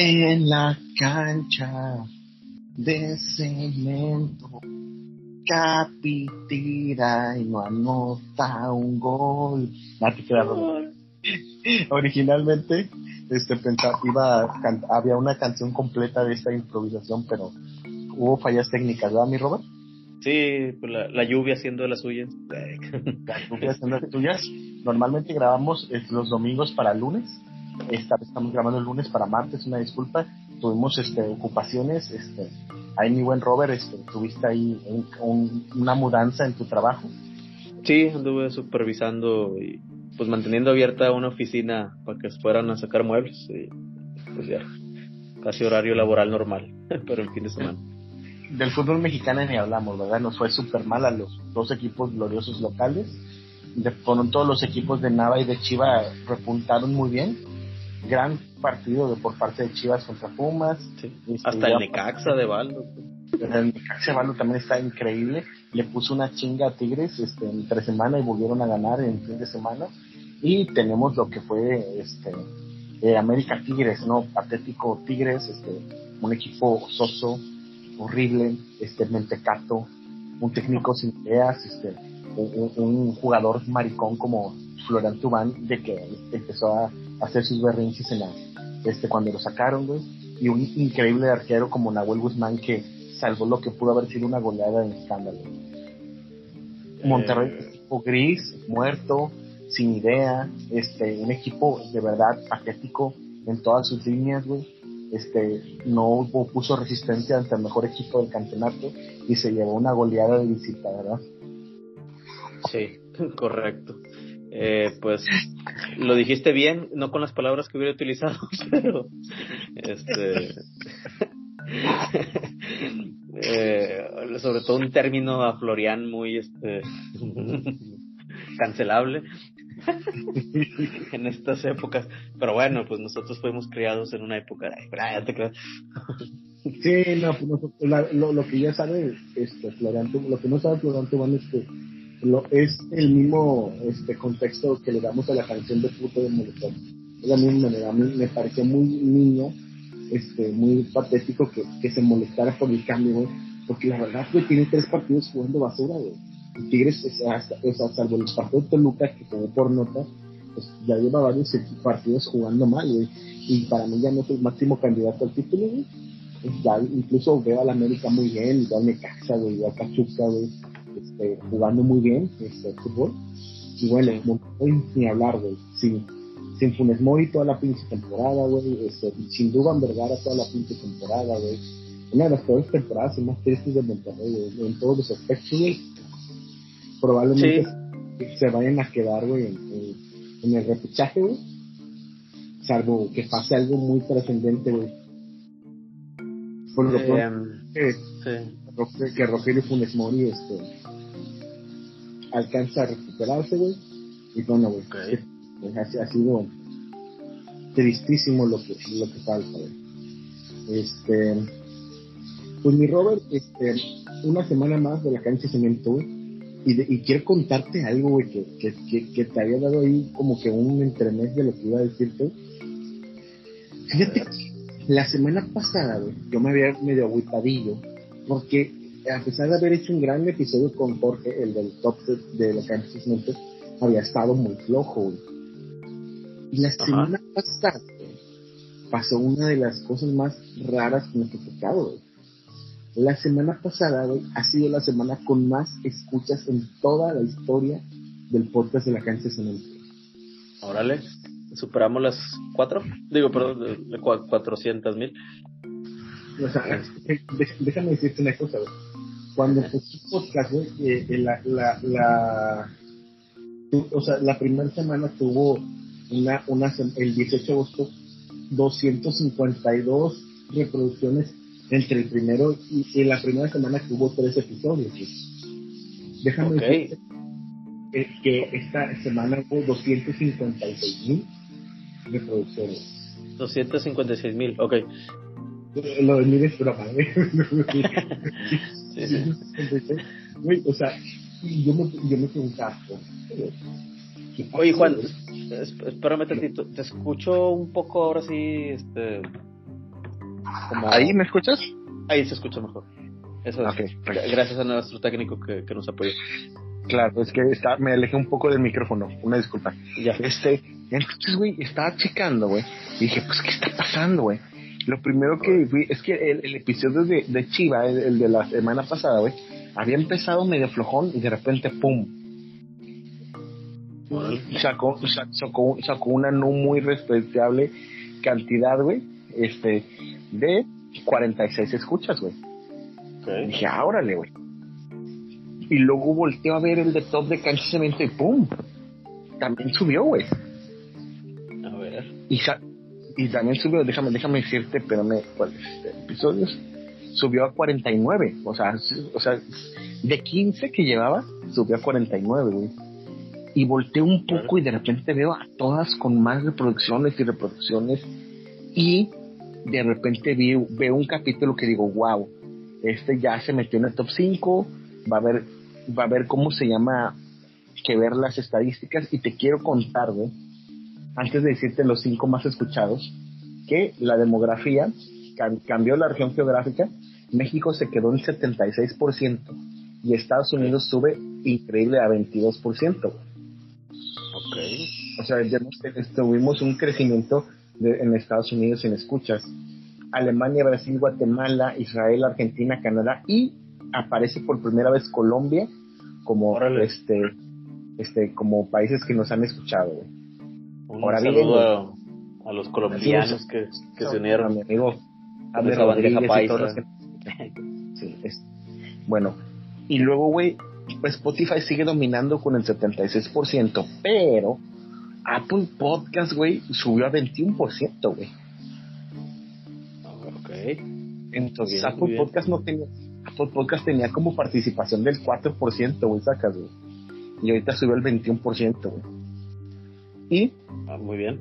En la cancha de cemento, Capi tira y no anota un gol. Originalmente, este, pensaba, iba había una canción completa de esta improvisación, pero hubo fallas técnicas, ¿verdad, mi Robert? Sí, pues la, lluvia haciendo de las suyas. La lluvia haciendo de las suyas. Normalmente grabamos eh, los domingos para lunes. Esta vez estamos grabando el lunes para martes, una disculpa. Tuvimos este, ocupaciones. Este, ahí, mi buen Robert, este, tuviste ahí una mudanza en tu trabajo. Sí, anduve supervisando y pues manteniendo abierta una oficina para que fueran a sacar muebles. Y, pues ya, casi horario laboral normal, pero en fin de semana del fútbol mexicano ni hablamos, ¿verdad? Nos fue súper mal a los dos equipos gloriosos locales. De pronto los equipos de Nava y de Chivas repuntaron muy bien. Gran partido de, por parte de Chivas contra Pumas. Este, Hasta el Necaxa de Baldo. El Necaxa de Baldo también está increíble. Le puso una chinga a Tigres este, entre semana y volvieron a ganar en fin de semana. Y tenemos lo que fue este eh, América Tigres, ¿no? Patético Tigres, este, un equipo soso, horrible, este mentecato, un técnico sin ideas, este, un, jugador maricón como Florian Tubán, de que empezó a hacer sus berrinches en la, este, cuando lo sacaron, güey, y un increíble arquero como Nahuel Guzmán que salvó lo que pudo haber sido una goleada en escándalo. Monterrey, eh. equipo gris, muerto, sin idea, este, un equipo de verdad patético en todas sus líneas, güey este, no puso resistencia ante el mejor equipo del campeonato y se llevó una goleada de visita, ¿verdad? Sí, correcto. Eh, pues lo dijiste bien, no con las palabras que hubiera utilizado, pero este eh, sobre todo un término a Florian muy este cancelable en estas épocas. Pero bueno, pues nosotros fuimos criados en una época de... Sí, no, pues lo, lo, que ya sabe este, lo que no sabe Florian Tubán es que lo, es el mismo este contexto que le damos a la canción de puto de Molotov. Es la misma manera, a mí me pareció muy niño, este, muy patético que, que se molestara por el cambio, porque la verdad, que tiene tres partidos jugando basura, güey. Tigres, o sea, salvo el partido de Toluca, que quedó por nota, pues ya lleva varios partidos jugando mal, güey. Y para mí ya no es el máximo candidato al título, güey. Ya incluso veo al América muy bien, igual me casa, güey, Cachuca, güey, este, jugando muy bien este fútbol. Y bueno, no ni hablar, güey. Sin, sin Funes Mori toda la pinche temporada, güey. Este, sin Duban Vergara toda la pinche temporada, güey. Una de las peores temporadas y más tristes de Monterrey, güey, en todos los aspectos, güey probablemente se vayan a quedar, güey, en, el repechaje, güey. Salvo que pase algo muy trascendente, güey. Por lo eh, que, que Rogelio Funes Mori este, alcanza a recuperarse, güey. Y bueno, güey, pues, ha, sido tristísimo lo que, lo que falta, güey. Este, pues mi Robert, este, una semana más de la cancha de cemento, güey y, quiero contarte algo, güey, que, que, que, te había dado ahí como que un entremés de lo que iba a decirte. Fíjate la semana pasada, güey, yo me había medio agüitadillo, porque a pesar de haber hecho un gran episodio con Jorge, el del top de la cancha había estado muy flojo, güey. Y la semana pasada pasó una de las cosas más raras que me ha tocado, güey la semana pasada, güey, ha sido la semana con más escuchas en toda la historia del podcast de la cancha Cemento. Órale, superamos las cuatro, digo, perdón, cuatrocientas mil. O sea, déjame decirte una cosa, güey. Cuando empecé el podcast, güey, la, la, la, o sea, la primera semana tuvo una, una, el 18 de agosto, 252 reproducciones entre el primero y, la primera semana que hubo tres episodios. Déjame decir que, esta semana hubo 256 mil reproducciones. 256 mil, ok. Lo de mil es broma, ¿eh? o sea, yo me, yo me preguntaba, Oye, Juan, espérame tantito, te escucho un poco ahora sí, este, ¿Ahí me escuchas? Ahí se escucha mejor. Eso es. Gracias a nuestro técnico que, que nos apoyó. Claro, es que está, me alejé un poco del micrófono, una disculpa. Ya. Este, entonces, güey, estaba checando, güey, y dije, pues, ¿qué está pasando, güey? Lo primero que vi es que el, episodio de, de Chiva, el, de la semana pasada, güey, había empezado medio flojón y de repente, ¡pum! Sacó, sacó, sacó una no muy respetable cantidad, güey, este, de 46 escuchas, güey. Okay. Dije, ah, órale, güey y luego volteó a ver el de top de cancha cemento y ¡pum! También subió, güey. A ver. Y, y también subió, déjame, déjame decirte, pero me, ¿cuáles este, episodios? Subió a 49, o sea, o sea, de 15 que llevaba, subió a 49, güey. Y volteé un poco y de repente veo a todas con más reproducciones y reproducciones. Y de repente veo un capítulo que digo, wow, este ya se metió en el top 5, va a haber va a ver cómo se llama que ver las estadísticas y te quiero contar, güey, antes de decirte los cinco más escuchados, que la demografía cambió la región geográfica, México se quedó en 76% y Estados Unidos sube increíble a 22%. Ok. O sea, tuvimos un crecimiento en Estados Unidos en escuchas. Alemania, Brasil, Guatemala, Israel, Argentina, Canadá y aparece por primera vez Colombia como este este como países que nos han escuchado. Un Ahora saludo a, los colombianos que, que se unieron. A mi amigo a Rodríguez sí, es, bueno, y luego, güey, Spotify sigue dominando con el 76%, pero Apple Podcast, güey, subió a 21%, güey. Ok. Entonces, Apple Podcast no tenía Podcast tenía como participación del 4%, güey, sacas, güey. Y ahorita subió el 21%, güey. Y. Ah, muy bien.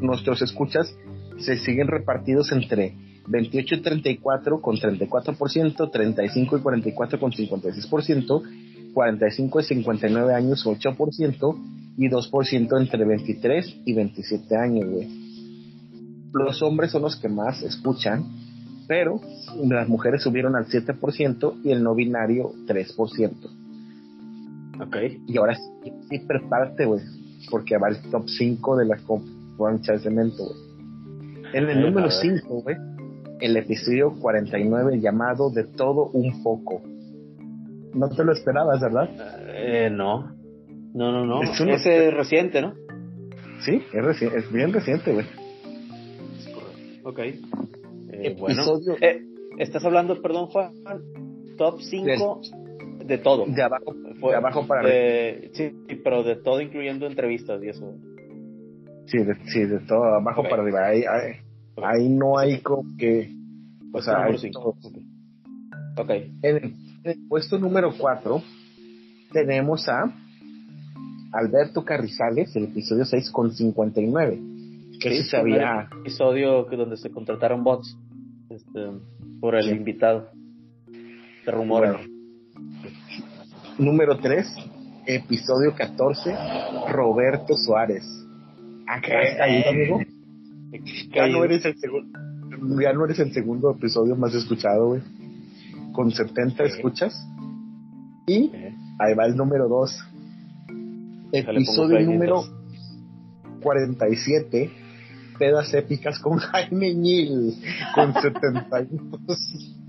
Nuestros escuchas se siguen repartidos entre 28 y 34 con 34%, 35 y 44 con 56%, 45 y 59 años 8% y 2% entre 23 y 27 años, güey. Los hombres son los que más escuchan pero las mujeres subieron al 7% y el no binario 3%. Ok. Y ahora sí, prepárate, güey, porque va el top 5 de la concha de cemento, güey. En el número 5, güey, el episodio 49 llamado De todo un poco. No te lo esperabas, ¿verdad? Eh, no. No, no, no. Es Ese reciente, ¿no? Sí, es, es bien reciente, güey. Ok. Eh, episodio. Eh, estás hablando, perdón, Juan, top 5 de todo. De abajo, de abajo para arriba. Sí, pero de todo, incluyendo entrevistas y eso. Sí, de, sí, de todo, abajo para arriba. Ahí, ahí, no hay como que. O sea, hay okay. En, el, puesto número 4 tenemos a Alberto Carrizales, el episodio 6 con 59. Que sí, se había. episodio donde se contrataron bots este, por el invitado. Se rumora. Número 3, episodio 14, Roberto Suárez. Acá está ahí, amigo. Ya no, eres el segundo, ya no eres el segundo episodio más escuchado, güey. Con 70 escuchas. Y ahí va el número 2. Episodio número 47 pedas épicas con Jaime Ñil, con 72.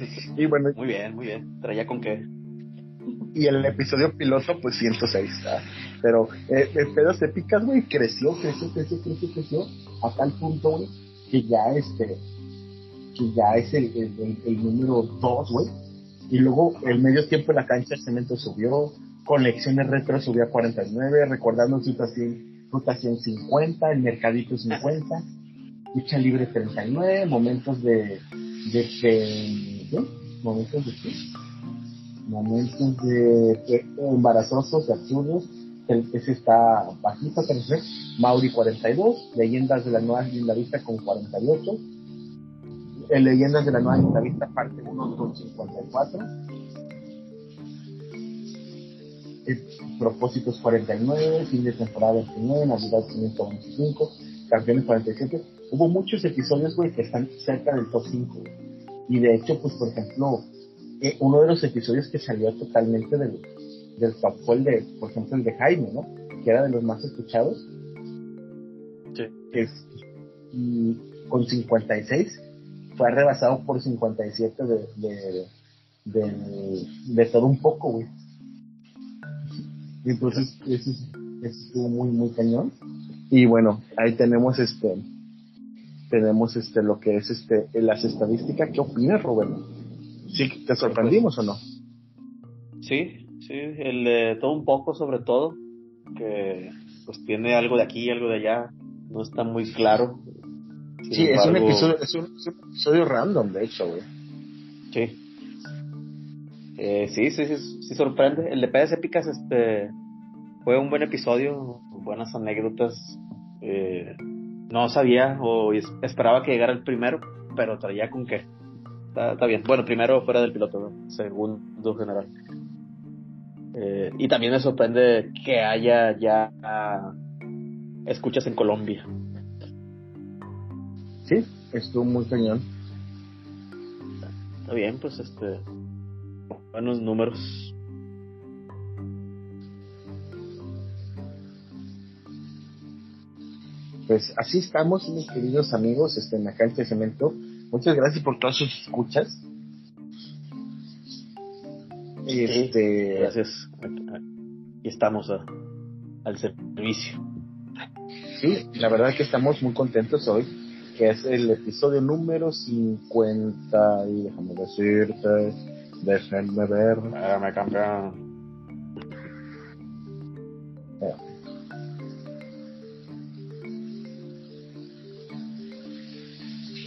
y bueno. Muy bien, muy bien. Traía con qué. Y el episodio piloto, pues 106. Pero eh, pedas épicas, güey, creció, creció, creció, creció, creció, a tal punto, güey, que ya este, que ya es el, el, número 2, güey. Y luego el medio tiempo en la cancha el cemento subió, colecciones retro subió a 49, recordando situación Ruta 150, el Mercadito 50, Lucha Libre 39, momentos de, de, ¿qué? Momentos de? Momentos de, embarazosos, de absurdos, ese está bajito, tercer, Mauri 42, Leyendas de la Nueva Vista con 48, el Leyendas de la Nueva Vista parte 1 con 54, Propósitos 49, fin de temporada 29, Navidad 125, Campeones 47. hubo muchos episodios, güey, que están cerca del top 5, Y de hecho, pues, por ejemplo, eh, uno de los episodios que salió totalmente del, del top fue el de, por ejemplo, el de Jaime, ¿no? Que era de los más escuchados. Sí. Es, y con 56 fue rebasado por 57 de, de, de, de todo un poco, güey. Y entonces, eso, estuvo muy, muy cañón. Y bueno, ahí tenemos este, tenemos este, lo que es este, las estadísticas. ¿Qué opinas, Rubén? ¿Sí, ¿Te sorprendimos o no? Sí, sí, el de todo un poco sobre todo, que pues tiene algo de aquí y algo de allá, no está muy claro. sí, es, un episodio, es, un, episodio random, de hecho, güey. Sí. Eh, sí, sí, sí, sí, sorprende. El de Pedas Épicas este, fue un buen episodio, buenas anécdotas. Eh, no sabía o esperaba que llegara el primero, pero traía con qué. Está, bien. Bueno, primero fuera del piloto, segundo general. Eh, y también me sorprende que haya ya escuchas en Colombia. Sí, estuvo muy cañón. Está bien, pues este. Buenos números. Pues así estamos, mis queridos amigos, este, en la cancha de cemento. Muchas gracias por todas sus escuchas. Este, gracias. Y estamos al servicio. Sí, la verdad que estamos muy contentos hoy, que es el episodio número 50 y déjame decirte, déjenme ver. Ah, me cambia.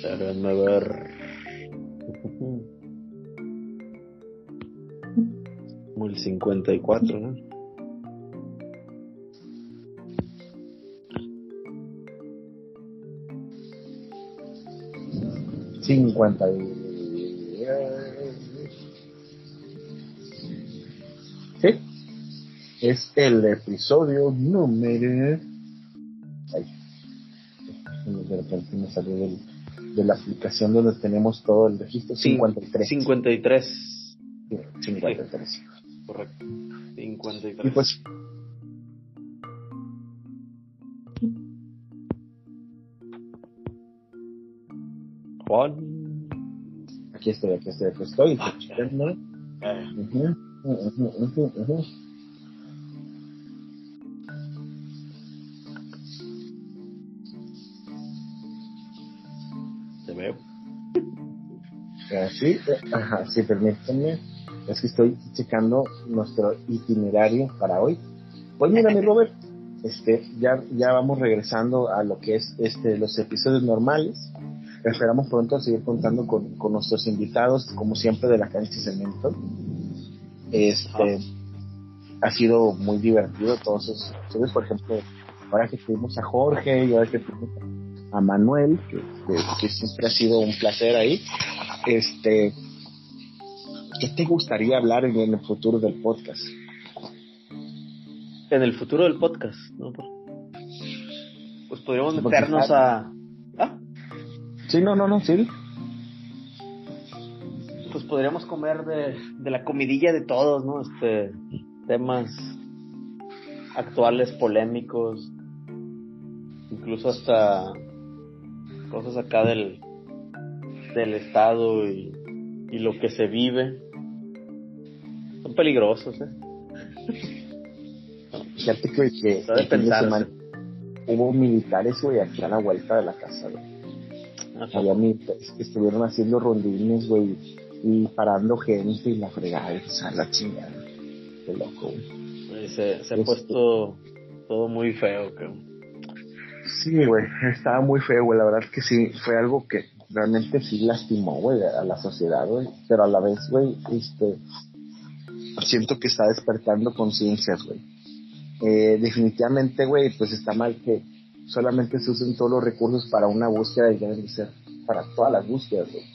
Déjenme ver. Como el 54, ¿no? Cincuenta y... Sí. Es el episodio número... Ay. De repente me salió del de la aplicación donde tenemos todo el registro. 53. 53. 53. correcto. 53. Y pues. Juan. Aquí estoy, aquí estoy, aquí estoy. Ah, uh -huh, Sí, ajá, sí, permítanme. Es que estoy checando nuestro itinerario para hoy. Pues mira, mi Robert, este, ya, ya vamos regresando a lo que es este, los episodios normales. Esperamos pronto seguir contando con, con nuestros invitados, como siempre, de la cancha Cemento. Este, ha sido muy divertido todos esos episodios. Por ejemplo, ahora que tuvimos a Jorge y ahora que tuvimos a Manuel, que siempre ha sido un placer ahí. Este, ¿qué te gustaría hablar en el futuro del podcast? En el futuro del podcast, ¿no? Pues podríamos meternos a... ¿Ah? Sí, no, no, no, sí. Pues podríamos comer de, de la comidilla de todos, ¿no? Este, temas actuales, polémicos, incluso hasta cosas acá del, del Estado y, y lo que se vive son peligrosos, ¿eh? Fíjate que, que, hubo militares, güey, aquí a la vuelta de la casa, güey. Había militares que estuvieron haciendo rondines, güey, y parando gente y la fregada, o sea, la chingada. Qué loco, güey. Se, se ha puesto todo muy feo. Sí, güey, estaba muy feo, güey. La verdad que sí, fue algo que realmente sí lastimó, güey, a la sociedad, güey. Pero a la vez, güey, este, siento que está despertando conciencias, güey. Eh, definitivamente, güey, pues está mal que solamente se usen todos los recursos para una búsqueda y deben ser para todas las búsquedas, güey.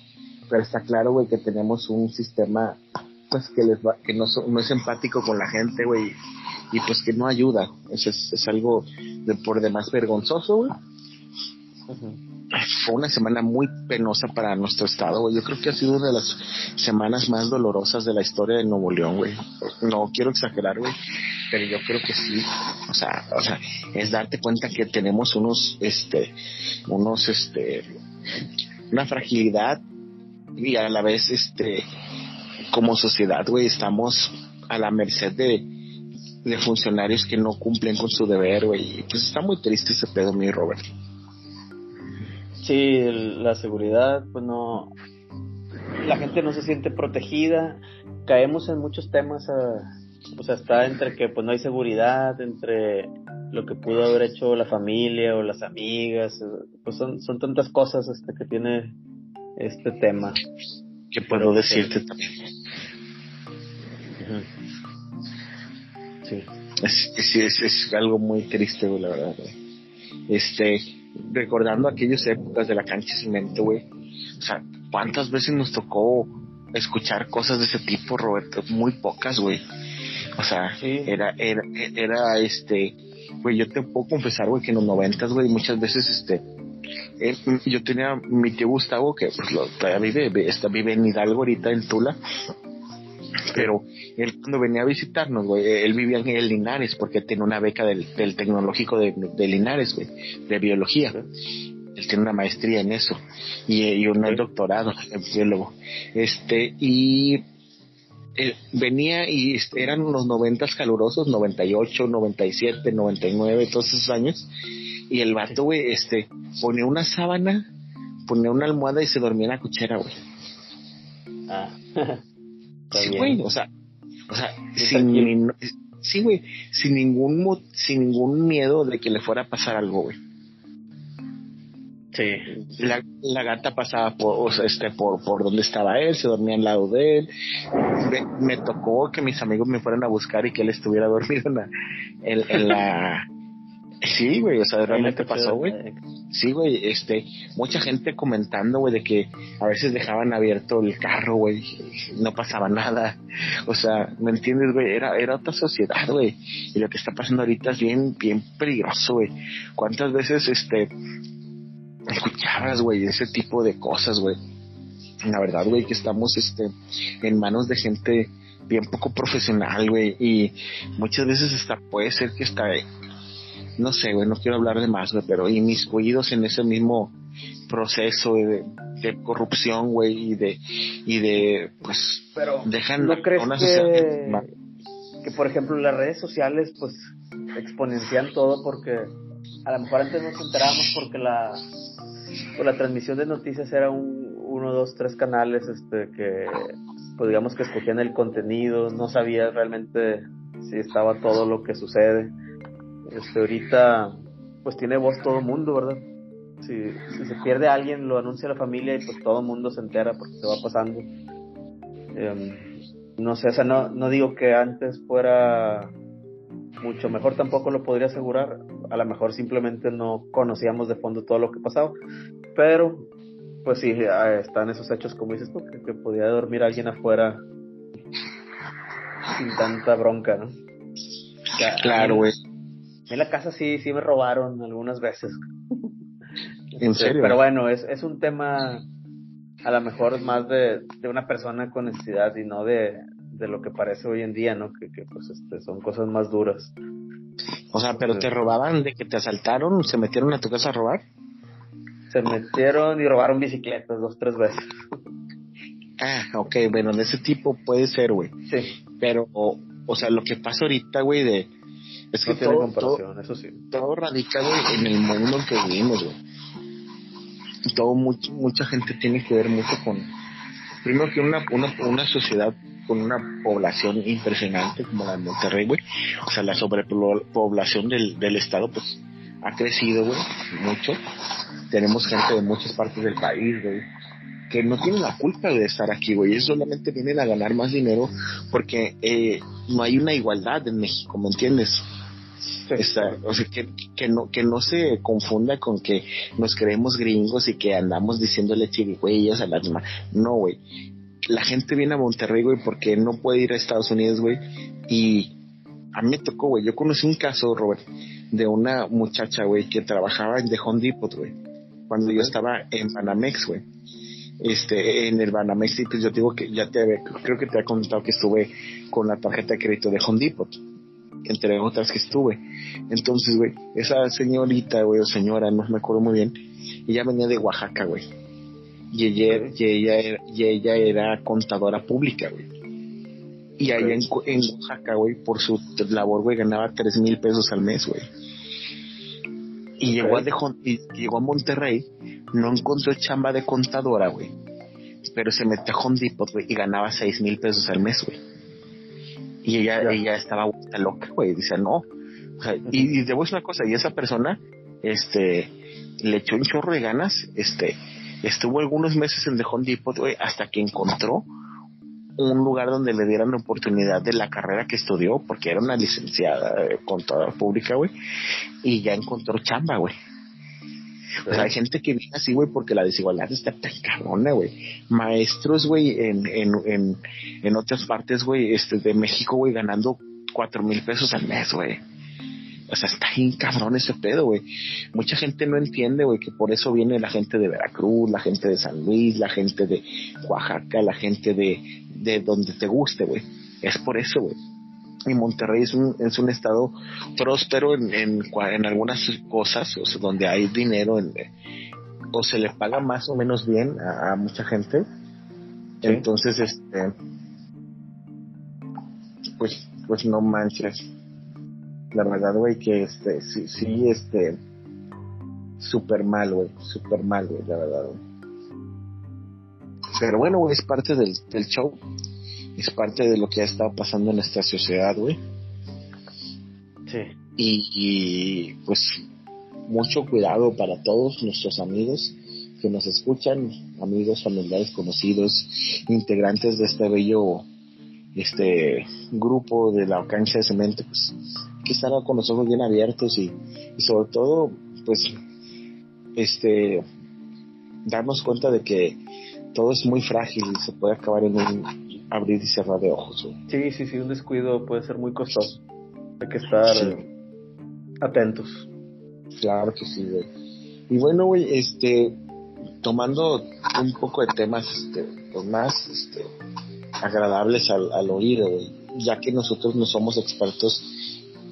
Pero está claro, güey, que tenemos un sistema, pues, que les va, que no, no es empático con la gente, güey, y pues que no ayuda. Eso es, es algo de por demás vergonzoso, güey. Fue una semana muy penosa para nuestro estado, güey. Yo creo que ha sido una de las semanas más dolorosas de la historia de Nuevo León, güey. No quiero exagerar, güey, pero yo creo que sí. O sea, o sea, es darte cuenta que tenemos unos, este, unos, este, una fragilidad y a la vez, este, como sociedad, güey, estamos a la merced de, de funcionarios que no cumplen con su deber, güey. Pues está muy triste ese pedo, mi Robert. Sí, la seguridad, pues no. La gente no se siente protegida. Caemos en muchos temas. o sea, está entre que pues no hay seguridad, entre lo que pudo haber hecho la familia o las amigas. Pues son, son tantas cosas este, que tiene este tema. Que puedo decirte también. Sí. Es, es, es, algo muy triste, la verdad. Este, recordando aquellas épocas de la cancha de cemento, güey. O sea, ¿cuántas veces nos tocó escuchar cosas de ese tipo, Roberto? Muy pocas, güey. O sea, era, era, era, este, güey, yo te puedo confesar, güey, que en los noventas, güey, muchas veces, este, eh, yo tenía mi tío Gustavo, que pues, lo, todavía vive, está, vive en Hidalgo ahorita, en Tula, pero él cuando venía a visitarnos, güey, él vivía en el Linares porque tenía una beca del, del tecnológico de, Linares, güey, de biología. Él tiene una maestría en eso y, y un doctorado en biólogo. Este, y eh, venía y este, eran unos noventas calurosos, 98, 97, 99, todos esos años. Y el vato, güey, este, ponía una sábana, ponía una almohada y se dormía en la cuchera, güey. Ah. sí, güey, o sea, o sea, sin, sí, güey, sin ningún, sin ningún miedo de que le fuera a pasar algo, güey. Sí. La, la, gata pasaba por, este, por, por donde estaba él, se dormía al lado de él. Me, tocó que mis amigos me fueran a buscar y que él estuviera dormido en la, en la Sí, güey, o sea, realmente pasó, güey. Sí, güey, este, mucha gente comentando, güey, de que a veces dejaban abierto el carro, güey, no pasaba nada. O sea, ¿me entiendes, güey? Era, era otra sociedad, güey. Y lo que está pasando ahorita es bien, bien peligroso, güey. ¿Cuántas veces, este, escuchabas, güey, ese tipo de cosas, güey? La verdad, güey, que estamos, este, en manos de gente bien poco profesional, güey, y muchas veces hasta puede ser que hasta no sé, güey, no quiero hablar de más, güey, pero inmiscuidos en ese mismo proceso de, corrupción, güey, y de, y de, pues, pero dejan ¿no crees que, que, por ejemplo, las redes sociales, pues, exponencian todo porque a lo mejor antes nos enterábamos porque la, pues, la transmisión de noticias era un, uno, dos, tres canales, este, que, pues, digamos que escogían el contenido, no sabías realmente si estaba todo lo que sucede este, ahorita, pues tiene voz todo el mundo, ¿verdad? Si, se pierde alguien, lo anuncia la familia y pues todo el mundo se entera porque se va pasando. Em, no sé, o sea, no, no digo que antes fuera mucho mejor, tampoco lo podría asegurar. A lo mejor simplemente no conocíamos de fondo todo lo que pasaba. Pero, pues sí, están esos hechos, como dices tú, que, que podía dormir alguien afuera sin tanta bronca, ¿no? Claro. En la casa sí, sí me robaron algunas veces. ¿En serio? Pero bueno, es, es un tema a lo mejor más de, de una persona con necesidad y no de, de lo que parece hoy en día, ¿no? Que, que pues este, son cosas más duras. O sea, pero te robaban de que te asaltaron, se metieron a tu casa a robar. Se metieron y robaron bicicletas dos, tres veces. Ah, ok, bueno, de ese tipo puede ser, güey. Sí. Pero, o, o sea, lo que pasa ahorita, güey, de es que todo, comparación, eso sí. Todo radicado en el mundo en que vivimos, güey. Todo, mucho, mucha gente tiene que ver mucho con, primero que una, una, una sociedad con una población impresionante como la de Monterrey, güey. O sea, la sobrepoblación del, del estado, pues, ha crecido, güey, mucho. Tenemos gente de muchas partes del país, güey, que no tienen la culpa de estar aquí, güey. Ellos solamente vienen a ganar más dinero porque eh, no hay una igualdad en México, ¿me entiendes? O sea, que, que, no, que no se confunda con que nos creemos gringos y que andamos diciéndole chirigüeyas a las demás. No, güey. La gente viene a Monterrey, güey, porque no puede ir a Estados Unidos, güey. Y a mí me tocó, güey. Yo conocí un caso, Robert, de una muchacha, güey, que trabajaba en The Home Depot, güey. cuando yo estaba en Banamex, güey. Este, en el Banamex, sí, pues yo digo que ya te, creo que te he contado que estuve con la tarjeta de crédito de Home Depot, entre otras que estuve. Entonces, güey, esa señorita, güey, o señora, no me acuerdo muy bien, ella venía de Oaxaca, güey. Y ella, y ella, era, y ella era contadora pública, güey. Y allá en, en Oaxaca, güey, por su labor, güey, ganaba tres mil pesos al mes, güey. Y llegó, a de, y llegó a Monterrey, no encontró chamba de contadora, güey. Pero se metió a Home Depot, güey, y ganaba seis mil pesos al mes, güey. Y ella, ella estaba loca, güey. Dice, no. O sea, y, y debo decir una cosa, y esa persona, este, le echó un chorro de ganas, este, estuvo algunos meses en The Home Depot, güey, hasta que encontró un lugar donde le dieran la oportunidad de la carrera que estudió, porque era una licenciada eh, contadora pública, güey, y ya encontró chamba, güey. O sea, hay gente que viene así, güey, porque la desigualdad está tan cabrona, güey. Maestros, güey, en, en, en, en otras partes, güey, este, de México, güey, ganando cuatro mil pesos al mes, güey. O sea, está bien cabrón ese pedo, güey. Mucha gente no entiende, güey, que por eso viene la gente de Veracruz, la gente de San Luis, la gente de Oaxaca, la gente de, de donde te guste, güey. Es por eso, güey. Y Monterrey es un, es un estado próspero en, en, en algunas cosas, o sea, donde hay dinero, en, o se le paga más o menos bien a, a mucha gente. ¿Sí? Entonces, este, pues, pues no manches. La verdad, güey, que este, sí, sí, este, súper mal, güey, súper mal, güey, la verdad. Pero bueno, güey, es parte del, del show. Es parte de lo que ha estado pasando en nuestra sociedad, güey. Sí. Y, y, pues mucho cuidado para todos nuestros amigos que nos escuchan, amigos, familiares, conocidos, integrantes de este bello este grupo de la cancha de cemento, pues que estar con los ojos bien abiertos y, y sobre todo, pues, este, darnos cuenta de que todo es muy frágil y se puede acabar en un abrir y cerrar de ojos. Güey. Sí, sí, sí, un descuido puede ser muy costoso. Hay que estar sí. atentos. Claro que sí, güey. Y bueno, güey, este, tomando un poco de temas este, pues más este, agradables al, al oído, güey, ya que nosotros no somos expertos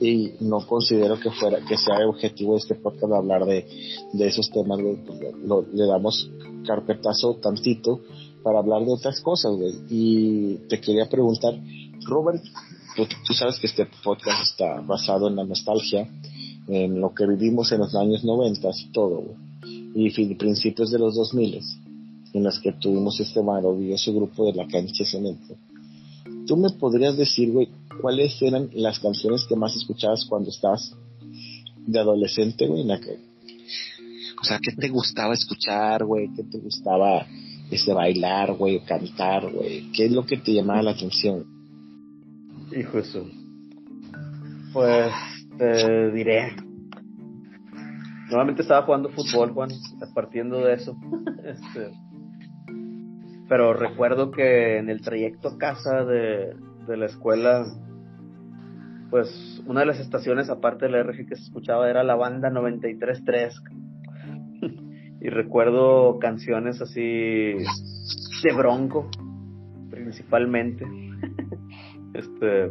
y no considero que fuera que sea el objetivo de este podcast hablar de, de esos temas, güey, pues lo, le damos carpetazo tantito para hablar de otras cosas, güey. Y te quería preguntar, Robert, tú, sabes que este podcast está basado en la nostalgia, en lo que vivimos en los años 90 y todo, güey. Y principios de los 2000 en las que tuvimos este maravilloso grupo de la cancha cemento. ¿Tú me podrías decir, güey, cuáles eran las canciones que más escuchabas cuando estabas de adolescente, güey? O sea, ¿qué te gustaba escuchar, güey? ¿Qué te gustaba este, bailar, güey? Cantar, güey? ¿Qué es lo que te llamaba la atención? Hijo eso. Pues te diré. Normalmente estaba jugando fútbol, Juan, partiendo de eso. este, pero recuerdo que en el trayecto a casa de, de la escuela, pues una de las estaciones aparte de la RG que se escuchaba era la banda 93.3 y recuerdo canciones así de Bronco principalmente. Este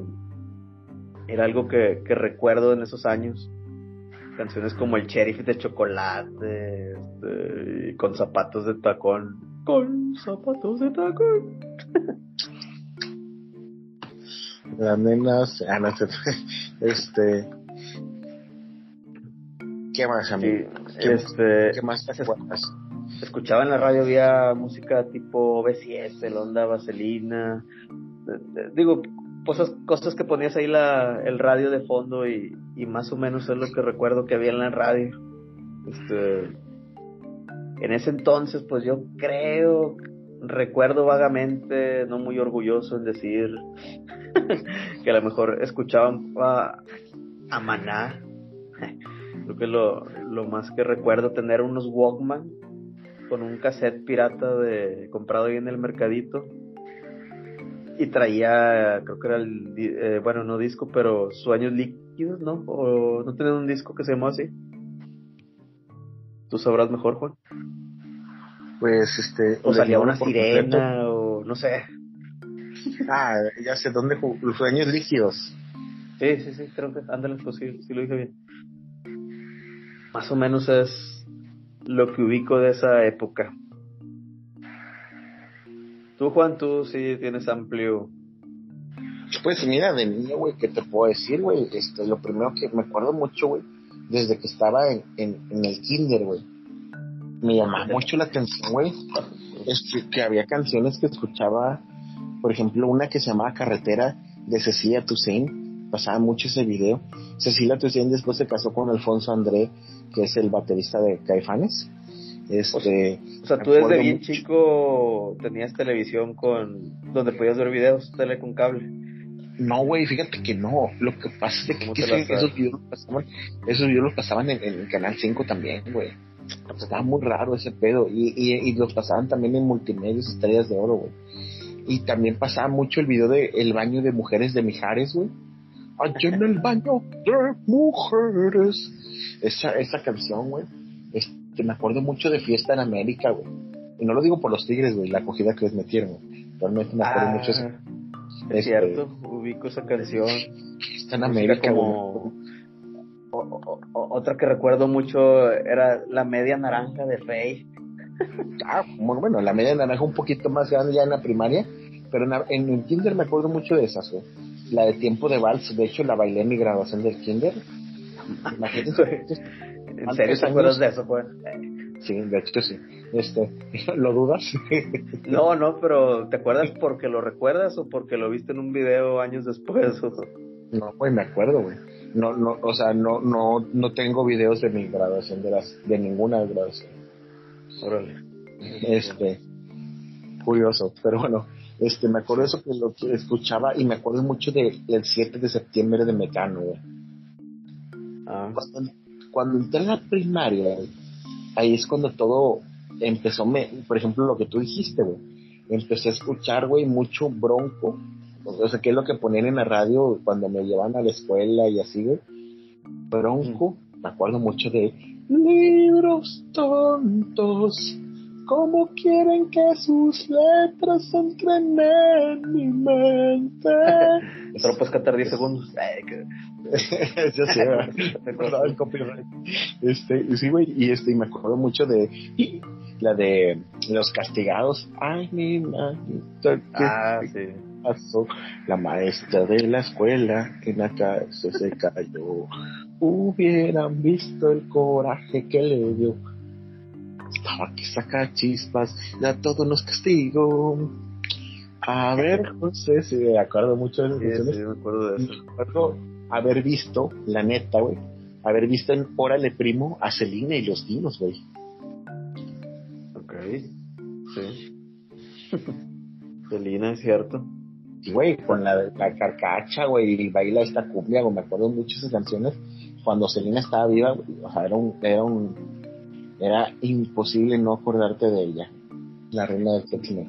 era algo que, que, recuerdo en esos años. Canciones como el sheriff de chocolate este, con zapatos de tacón. Con zapatos de tacón. Las nenas ah, no, este qué más amigo sí, ¿Qué, este, ¿qué más te acuerdas? escuchaba en la radio había música tipo B7 el onda vaselina digo cosas cosas que ponías ahí la el radio de fondo y, y más o menos es lo que recuerdo que había en la radio este en ese entonces pues yo creo recuerdo vagamente no muy orgulloso en decir que a lo mejor escuchaban a, a Maná. Creo que lo, lo más que recuerdo tener unos Walkman con un cassette pirata de comprado ahí en el mercadito y traía creo que era el eh, bueno no disco pero sueños líquidos no o no tenía un disco que se llamó así tú sabrás mejor, Juan. Pues este. O salía una sirena, o no sé. Ah, ya sé dónde. ju- Los sueños líquidos. Sí, sí, sí, creo que, ándale, pues sí, sí lo dije bien. Más o menos es lo que ubico de esa época. Tú, Juan, tú sí tienes amplio. Pues mira, de niño, güey, ¿qué te puedo decir, güey? Este, lo primero que me acuerdo mucho, güey, desde que estaba en, en, en el kinder, güey. Me llamaba mucho la atención, güey, este, que había canciones que escuchaba, por ejemplo, una que se llamaba Carretera de Cecilia Toussaint, pasaba mucho ese video. Cecilia Toussaint después se casó con Alfonso André, que es el baterista de Caifanes. Este, O sea, tú desde bien mucho. chico tenías televisión con. donde podías ver videos, tele con cable. No, güey, fíjate que no. Lo que pasa es que, esos videos los pasaban, esos videos los pasaban en, en el Canal 5 también, güey. Sea, estaba muy raro ese pedo. Y, y, y los pasaban también en multimedios, estrellas de oro, güey. Y también pasaba mucho el video de El baño de mujeres de Mijares, güey. Allá en el baño de mujeres. Esa, esa canción, güey. Este, me acuerdo mucho de Fiesta en América, güey. Y no lo digo por los tigres, güey, la acogida que les metieron, güey. Realmente me acuerdo mucho Ah, es este, cierto, ubico esa canción. Fiesta en América, como- güey. O- o- o- otra que recuerdo mucho era La Media Naranja de Rey. Ah, bueno, la media naranja un poquito más grande ya en la primaria, pero en, en el kinder me acuerdo mucho de esas, güey. La de tiempo de vals, de hecho la bailé en mi graduación del kinder. Imagínate. ¿En ¿Cuántos serio te acuerdas de eso, Juan? sí, de hecho sí. Este, ¿lo dudas? No, no, pero ¿te acuerdas porque lo recuerdas o porque lo viste en un video años después? no, güey, me acuerdo, güey. No, no, o sea, no, no, no tengo videos de mi graduación, de las, de ninguna graduación. Órale. Este, curioso, pero bueno, este, me acuerdo eso que lo que escuchaba y me acuerdo mucho de, del 7 de septiembre de Mecano, güey. Ah, cuando, cuando entré en la primaria, ahí es cuando todo empezó, me, por ejemplo, lo que tú dijiste, güey. Empecé a escuchar, güey, mucho bronco. O sea, que es lo que ponían en la radio cuando me llevaban a la escuela y así, güey. Bronco, me acuerdo mucho de libros tontos. ¿Cómo quieren que sus letras entren en mi mente? solo puedes cantar 10 segundos. Yo sé. Me acordaba del copyright. Este, sí, güey, y este, y me acuerdo mucho de la de los castigados. Ay, mi ¿qué Ah, sí. pasó? La maestra de la escuela en la casa se cayó. Hubieran visto el coraje que le dio. Estaba que saca chispas, ya todo nos castigó. A ver, José, sí, me acuerdo mucho de esas Sí, canciones sí, me acuerdo de eso. recuerdo haber visto, la neta, güey, haber visto en Órale Primo a Celina y los Dinos, güey. Ok. Sí. Celina, es cierto. Y, güey, con la, la carcacha, güey, y baila esta cumbia, güey, me acuerdo mucho de esas canciones. Cuando Celina estaba viva, güey, o sea, era un, era un, era imposible no acordarte de ella. La reina del güey.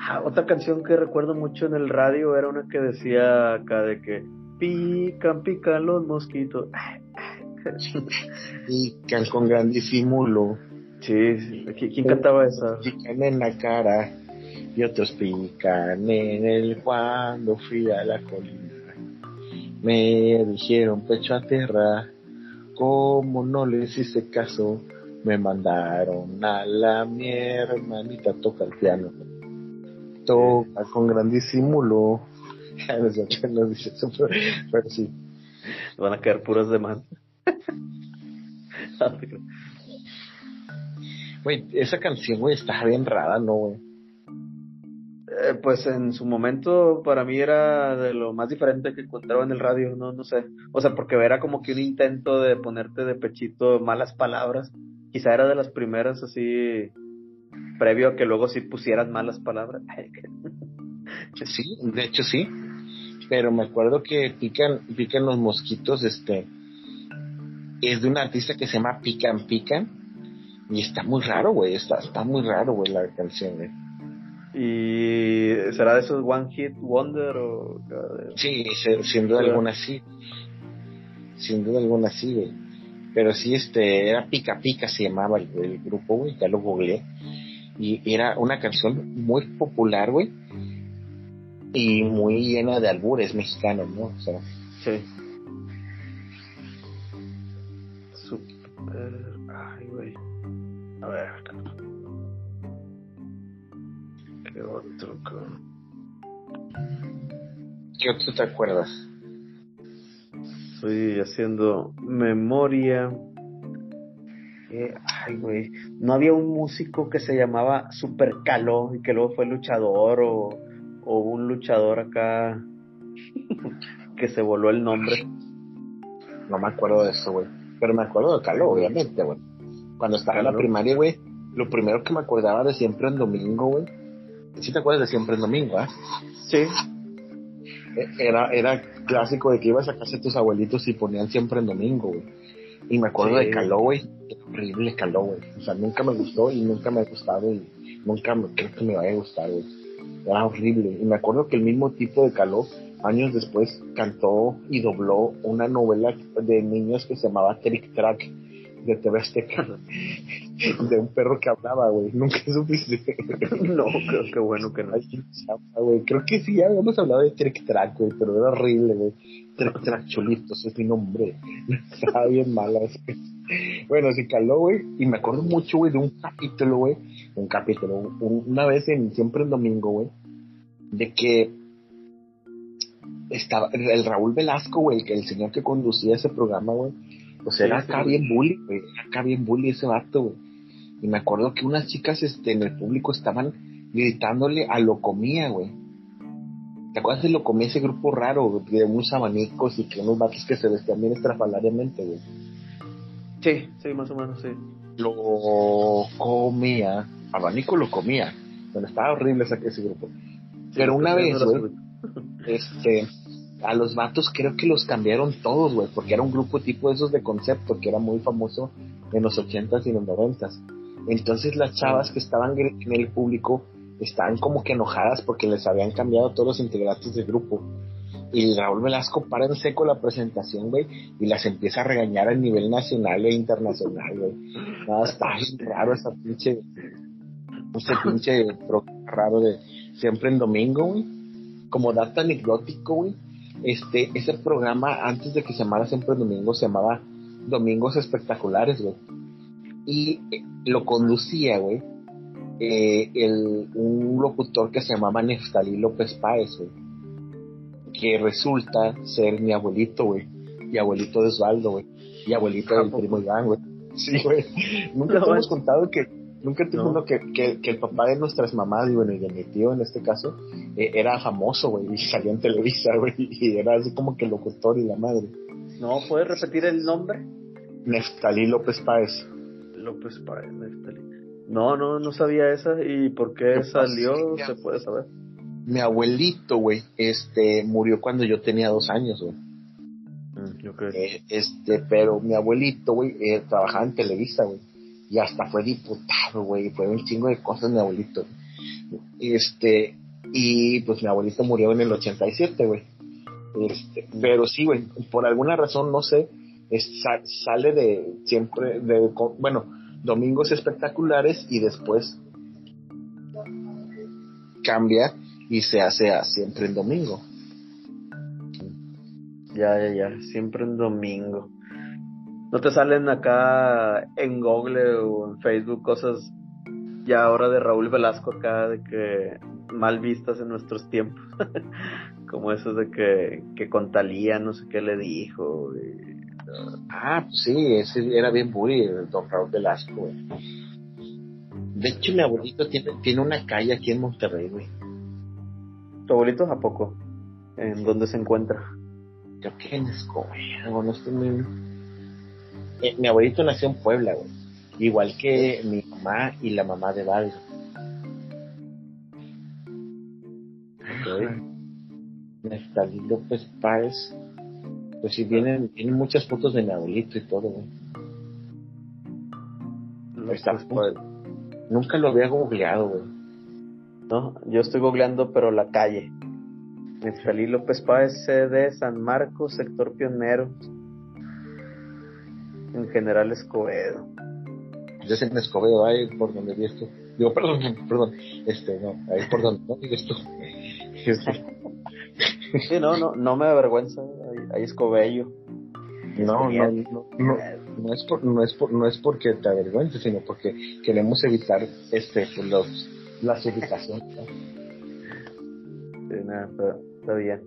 Ah, otra canción que recuerdo mucho en el radio era una que decía acá de que pican, pican los mosquitos. Ay, Y can con gran disimulo, Sí, sí. ¿Qui- ¿Quién cantaba esa? pican en la cara, y otros pican en el cuando fui a la colina. Me dijeron pecho a tierra, como no les hice caso, me mandaron a la mi hermanita toca el piano. Toca con gran disimulo. No dice eso, pero, pero sí. Van a quedar puras de más. Güey, esa canción, güey, está bien rara, ¿no, güey? Eh, pues en su momento para mí era de lo más diferente que encontraba en el radio, no, no sé. O sea, porque era como que un intento de ponerte de pechito malas palabras. Quizá era de las primeras así, previo a que luego sí pusieran malas palabras. Sí, de hecho sí. Pero me acuerdo que pican, pican los mosquitos, este, es de un artista que se llama Pican Pican. Y está muy raro, güey, está, está muy raro, güey, la canción, güey. ¿Y será de esos One Hit Wonder o...? Sí, se- sin duda alguna sí. Sin duda alguna sí, güey. Pero sí, este, era Pica Pica, se llamaba el, grupo, güey, ya lo googleé. Y era una canción muy popular, güey. Y muy llena de albures mexicanos, ¿no? O sea. Sí. Super. Ay, güey. A ver. ¿Qué otro? ¿Qué otro te acuerdas? Estoy haciendo memoria. Eh, ay, güey. No había un músico que se llamaba Super Caló y que luego fue luchador o, o un luchador acá que se voló el nombre. No me acuerdo de eso, güey. Pero me acuerdo de Caló, obviamente, güey. Cuando estaba en la primaria, güey, lo primero que me acordaba de siempre en domingo, güey. ¿Sí te acuerdas de siempre en domingo, ah? Sí. E, era, era clásico de que ibas a casa de tus abuelitos y ponían siempre en domingo, güey. Y me acuerdo de Caló, güey. Horrible Caló, güey. O sea, nunca me gustó y nunca me ha gustado y nunca me, creo que me vaya a gustar, güey. Era horrible. Y me acuerdo que el mismo tipo de Caló, años después, cantó y dobló una novela de niños que se llamaba Trick Track de TV Azteca de un perro que hablaba, güey. Nunca supiste. no, creo que bueno que no. Creo que sí, habíamos hablado de Trick Track, güey, pero era horrible, güey. Trick Track Cholitos es mi nombre. Estaba bien mala. Bueno, se caló, güey. Y me acuerdo mucho, güey, de un capítulo, güey. Un capítulo. una vez en siempre en domingo, güey. De que estaba el Raúl Velasco, güey, que el señor que conducía ese programa, güey pues era acá bien bully, güey. Era acá bien bully ese vato, güey. Y me acuerdo que unas chicas este, en el público estaban gritándole a Locomía, güey. ¿Te acuerdas de Locomía, ese grupo raro, de unos abanicos y que unos vatos que se vestían bien estrafalariamente, güey? Sí, sí, más o menos, sí. Lo comía, abanico lo comía. Bueno, estaba horrible ese, ese grupo. Pero una vez, güey, este, a los vatos creo que los cambiaron todos, güey, porque era un grupo tipo de esos de concepto que era muy famoso en los ochentas y los noventas. Entonces las chavas que estaban en el público estaban como que enojadas porque les habían cambiado todos los integrantes del grupo. Y Raúl Velasco para en seco la presentación, güey, y las empieza a regañar a nivel nacional e internacional, güey. Nada, está raro esa pinche, ese pinche raro de siempre en domingo, güey. Como dato anecdótico, güey este, ese programa, antes de que se llamara Siempre Domingo, se llamaba Domingos Espectaculares, güey. Y eh, lo conducía, güey, eh, el, un locutor que se llamaba Neftalí López Páez, güey. Que resulta ser mi abuelito, güey. Y abuelito de Osvaldo, güey. Y abuelito del primo Iván, güey. Sí, güey. Nunca te hemos contado que Nunca te no. que, que, que, el papá de nuestras mamás, y bueno, y de mi tío en este caso, eh, era famoso, güey, y salió en Televisa, güey, y era así como que locutor y la madre. No, ¿puedes repetir el nombre? Neftalí López Páez. López Páez, Neftalí. No, no, no sabía esa, y por qué salió, se puede saber. Mi abuelito, güey, este, murió cuando yo tenía dos años, güey. Mm, eh, este, pero mi abuelito, güey, eh, trabajaba en Televisa, güey y hasta fue diputado, güey, fue un chingo de cosas mi abuelito. Este, y pues mi abuelito murió en el 87, güey. Este, pero sí, güey, por alguna razón, no sé, sale de siempre, de, bueno, domingos espectaculares y después cambia y se hace a siempre en domingo. Ya, ya, ya, siempre en domingo no te salen acá en Google o en Facebook cosas ya ahora de Raúl Velasco acá de que mal vistas en nuestros tiempos como eso de que, que con Talía no sé qué le dijo ah pues sí ese era bien bully don Raúl Velasco güey. de hecho mi abuelito tiene, tiene una calle aquí en Monterrey güey ¿tu abuelito a poco? ¿en dónde se encuentra? creo que en Escobedo no estoy muy eh, mi abuelito nació en Puebla, güey. Igual que mi mamá y la mamá de Val. Okay. López Páez. Pues si vienen, tienen muchas fotos de mi abuelito y todo, güey. nunca lo había googleado, güey. No, yo estoy googleando, pero la calle. Neftalí López Páez, de San Marcos, sector pionero. En general Escobedo. Yo sé en Escobedo, ahí por donde vi esto. Digo, perdón, perdón, este, no, ahí por donde no digas tú. Sí, no, no, no me avergüenza, ahí, Escobedo. No, no, no, no, no, es por, no es por, no es porque te avergüences, sino porque queremos evitar este los las ubicaciones. ¿no? Sí, nada, está, bien.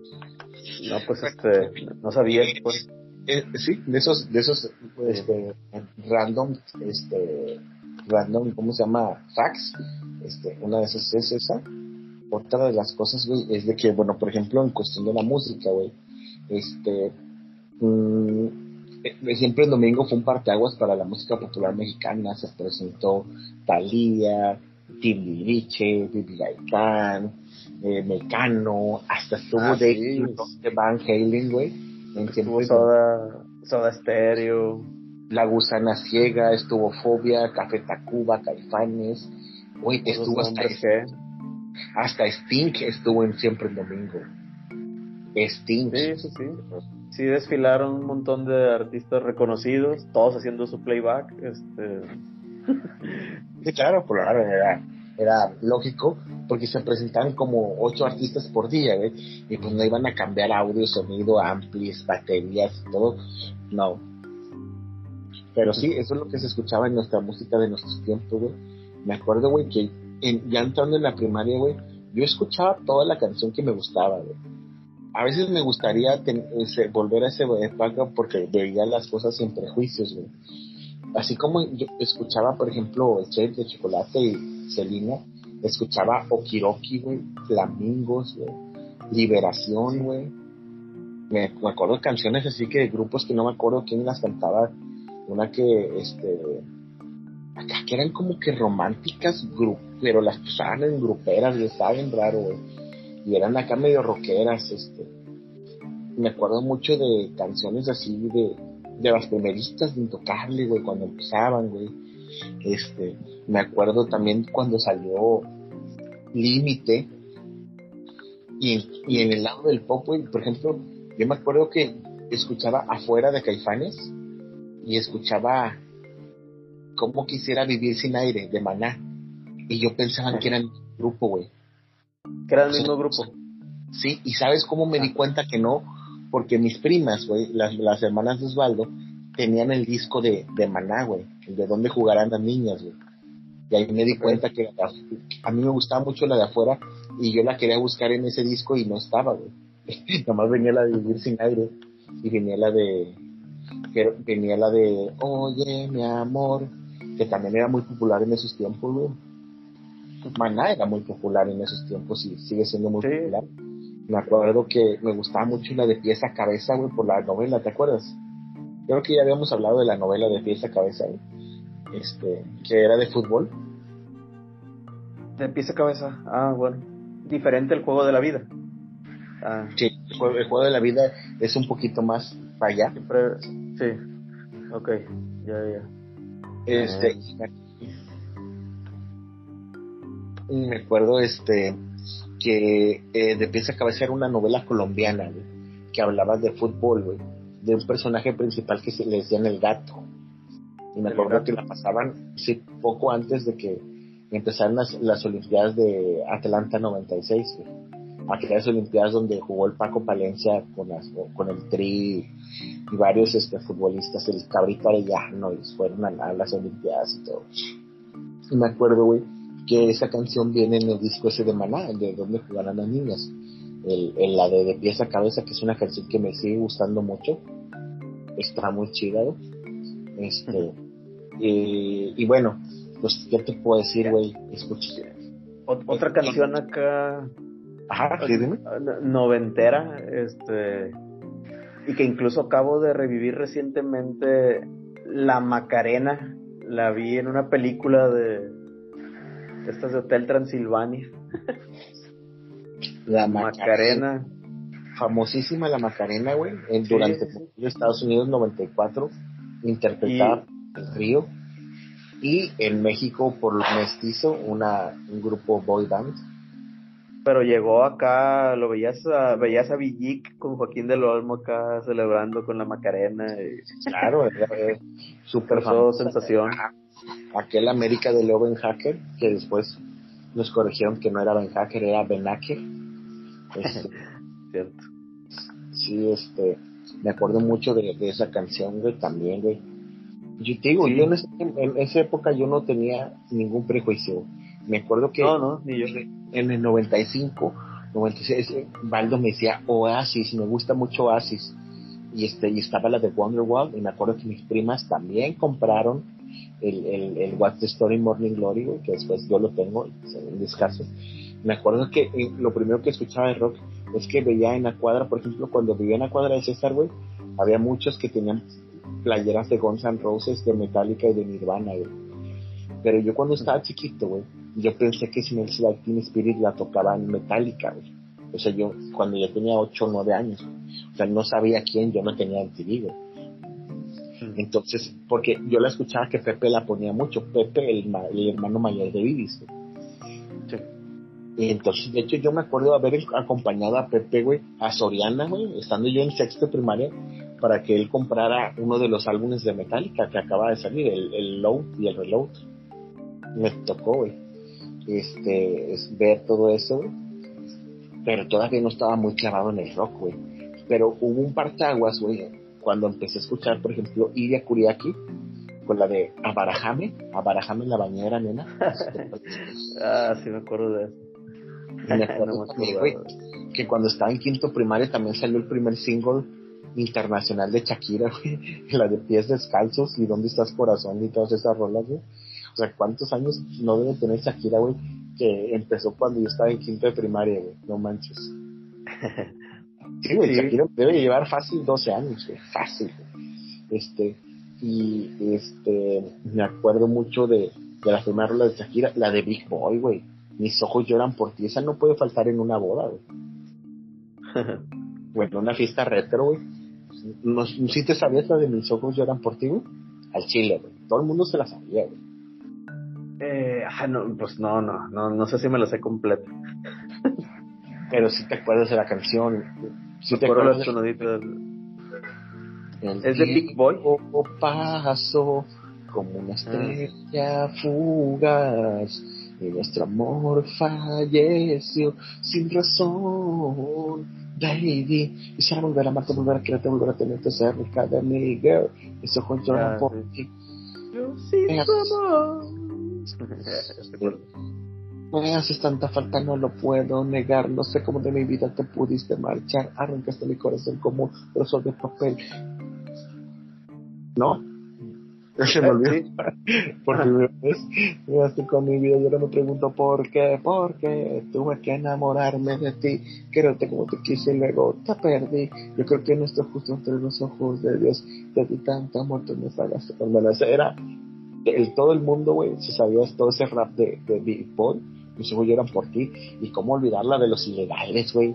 No, pues este, no sabía, pues. Eh, sí, de esos, de esos, este, random, este, random, ¿cómo se llama? Facts. Este, una de esas es esa. Otra de las cosas, güey, es de que, bueno, por ejemplo, en cuestión de la música, güey, este, mmm, siempre el domingo fue un parteaguas para la música popular mexicana. Se presentó Talía, Timbiriche, Bibi Gaitán, eh, Mecano, hasta estuvo ah, de, de Van Halen, güey Estuvo Soda, Soda Stereo. La Gusana Ciega, estuvo Fobia, Café Tacuba, Caifanes. Uy, estuvo hasta, hasta Sting estuvo en Siempre el Domingo. Sting. Sí, sí, sí. Sí desfilaron un montón de artistas reconocidos, todos haciendo su playback. Este... sí, claro, por la era, era lógico, porque se presentaban como ocho artistas por día, Y pues no iban a cambiar audio, sonido, amplis, baterías, todo. No. Pero sí, eso es lo que se escuchaba en nuestra música de nuestros tiempos, güey. Me acuerdo, güey, que ya entrando en la primaria, güey, yo escuchaba toda la canción que me gustaba, güey. A veces me gustaría volver a ese época porque veía las cosas sin prejuicios, güey. Así como yo escuchaba, por ejemplo, el Chef de Chocolate y Selina, escuchaba Okiroki, güey, Flamingos, güey, Liberación, güey. Me, acuerdo de canciones así que de grupos que no me acuerdo quién las cantaba. Una que, este, acá que eran como que románticas, pero las usaban en gruperas, y estaba bien raro, güey. Y eran acá medio rockeras, este. Me acuerdo mucho de canciones así de, de las primeristas de Intocable, güey, cuando empezaban, güey. Este, me acuerdo también cuando salió Límite y, y en el lado del pop, por ejemplo, yo me acuerdo que escuchaba afuera de Caifanes y escuchaba cómo quisiera vivir sin aire de Maná. Y yo pensaba que eran el grupo, güey. Que era el mismo grupo. Sí, y sabes cómo me di cuenta que no, porque mis primas, güey, las, las hermanas de Osvaldo, tenían el disco de, de Maná, güey, de dónde jugarán las niñas, güey. Y ahí me di cuenta que a, mí me gustaba mucho la de afuera y yo la quería buscar en ese disco y no estaba, güey. Nomás venía la de Vivir sin aire y venía la de venía la de Oye, mi amor, que también era muy popular en esos tiempos, güey. Maná era muy popular en esos tiempos y sigue siendo muy popular. Me acuerdo que me gustaba mucho la de pieza a cabeza, güey, por la novela, ¿te acuerdas? Creo que ya habíamos hablado de la novela de pieza a cabeza, güey este, que era de fútbol. De pieza a cabeza, ah, bueno. Diferente el juego de la vida. Ah. Sí, el juego, de la vida es un poquito más para allá. sí, ok, ya, ya. Este, me acuerdo este que eh, de pieza a cabeza era una novela colombiana que hablaba de fútbol, de un personaje principal que se le decían el gato y me acuerdo que la pasaban, sí, poco antes de que empezaran las, las Olimpiadas de Atlanta 96, aquellas Olimpiadas donde jugó el Paco Palencia con, las, con el Tri y varios este, futbolistas, el Cabrito Arellano, y fueron a, las Olimpiadas y todo. Y me acuerdo, güey, que esa canción viene en el disco ese de Maná, de donde jugarán las niñas. El, la de, de pieza a cabeza, que es una canción que me sigue gustando mucho. Está muy chida, Este, y bueno, pues, ¿qué te puedo decir, güey? Escucha. Otra canción acá. Ajá, sí, dime. Noventera, este. Y que incluso acabo de revivir recientemente La Macarena. La vi en una película de. Estas de Hotel Transilvania. La Macarena. Famosísima La Macarena, güey. Durante Estados Unidos 94. Interpretada el río y en México por los mestizo una un grupo boy band pero llegó acá, lo veías a, veías a Villic con Joaquín del Olmo acá celebrando con la Macarena. Y, Claro, súper causó famoso. sensación. Aquel América de Leo Ben Hacker, que después nos corrigieron que no era Ben Hacker, era Ben Hacker. Cierto. sí, este, me acuerdo mucho de, de esa canción, güey, también, güey. Yo te digo, Sí. yo en, ese- en esa época yo no tenía ningún prejuicio. Me acuerdo que No, no, ni yo. en el 95, 96, eh, Baldo me decía Oasis, me gusta mucho Oasis. Y este, y estaba la de Wonderwall, y me acuerdo que mis primas también compraron el, el, el What's the Story Morning Glory, que después yo lo tengo, en descaso. Me acuerdo que eh, lo primero que escuchaba de rock es que veía en la cuadra, por ejemplo, cuando vivía en la cuadra de César, güey, había muchos que tenían playeras de Guns N' Roses, de Metallica y de Nirvana, güey. Pero yo cuando estaba chiquito, güey, yo pensé que Smells Like Teen Spirit la tocaba en Metallica, güey. O sea, yo cuando yo tenía 8 o 9 años, o sea, no sabía quién, yo no tenía MTV, güey. Entonces, porque yo la escuchaba que Pepe la ponía mucho, Pepe, el, ma- el hermano mayor de Vivis, güey. Y entonces, de hecho, yo me acuerdo de haber acompañado a Pepe, güey, a Soriana, güey, estando yo en sexto primaria, para que él comprara uno de los álbumes de Metallica que acaba de salir, el, el Load y el Reload. Me tocó, güey, este, es ver todo eso, güey. Pero todavía no estaba muy clavado en el rock, güey. Pero hubo un partaguas, güey, cuando empecé a escuchar, por ejemplo, Iria Kuriaki, con la de Abarajame, Abarajame en la bañera, nena. Ah, sí me acuerdo de eso. Me acuerdo también, güey, que cuando estaba en quinto primaria también salió el primer single internacional de Shakira, güey, la de pies descalzos y dónde estás corazón y todas esas rolas, güey. O sea, ¿cuántos años no debe tener Shakira, güey? Que empezó cuando yo estaba en quinto de primaria, güey. No manches. Sí, güey, Sí. Shakira debe llevar fácil 12 años, güey. Fácil, güey. Este, y este, me acuerdo mucho de, de la primera rola de Shakira, la de Big Boy, güey. Mis ojos lloran por ti. Esa no puede faltar en una boda, güey. Bueno, en una fiesta retro, güey. No, ¿Sí te sabías la de mis ojos lloran por ti, güey? Al chile, güey. Todo el mundo se la sabía, güey. Eh, ah, no, pues no, no, no, no sé si me lo sé completo. Pero si te acuerdas de la canción. Si Me te acuerdas. El ¿Es de Big Boy? pasó como una estrella fugaz y nuestro amor falleció sin razón. Baby, quisiera volver a amarte, volver a quererte, volver a tenerte cerca de mí, girl. Mis ojos lloran por ti. Yo sí, amor. Me haces tanta falta, no lo puedo negar. No sé cómo de mi vida te pudiste marchar. Arrancaste mi corazón como un trozo de papel. ¿No? Se me olvidó. Por primera vez con mi vida y ahora me pregunto por qué, por qué tuve que enamorarme de ti, quererte como te quise y luego te perdí. Yo creo que no estoy justo entre los ojos de Dios, te di tanto amor, tú me pagaste menos. Era el, todo el mundo, güey, se sabía todo ese rap de, de Big Boy, mis ojos lloran por ti, y cómo olvidar la de los ilegales, güey,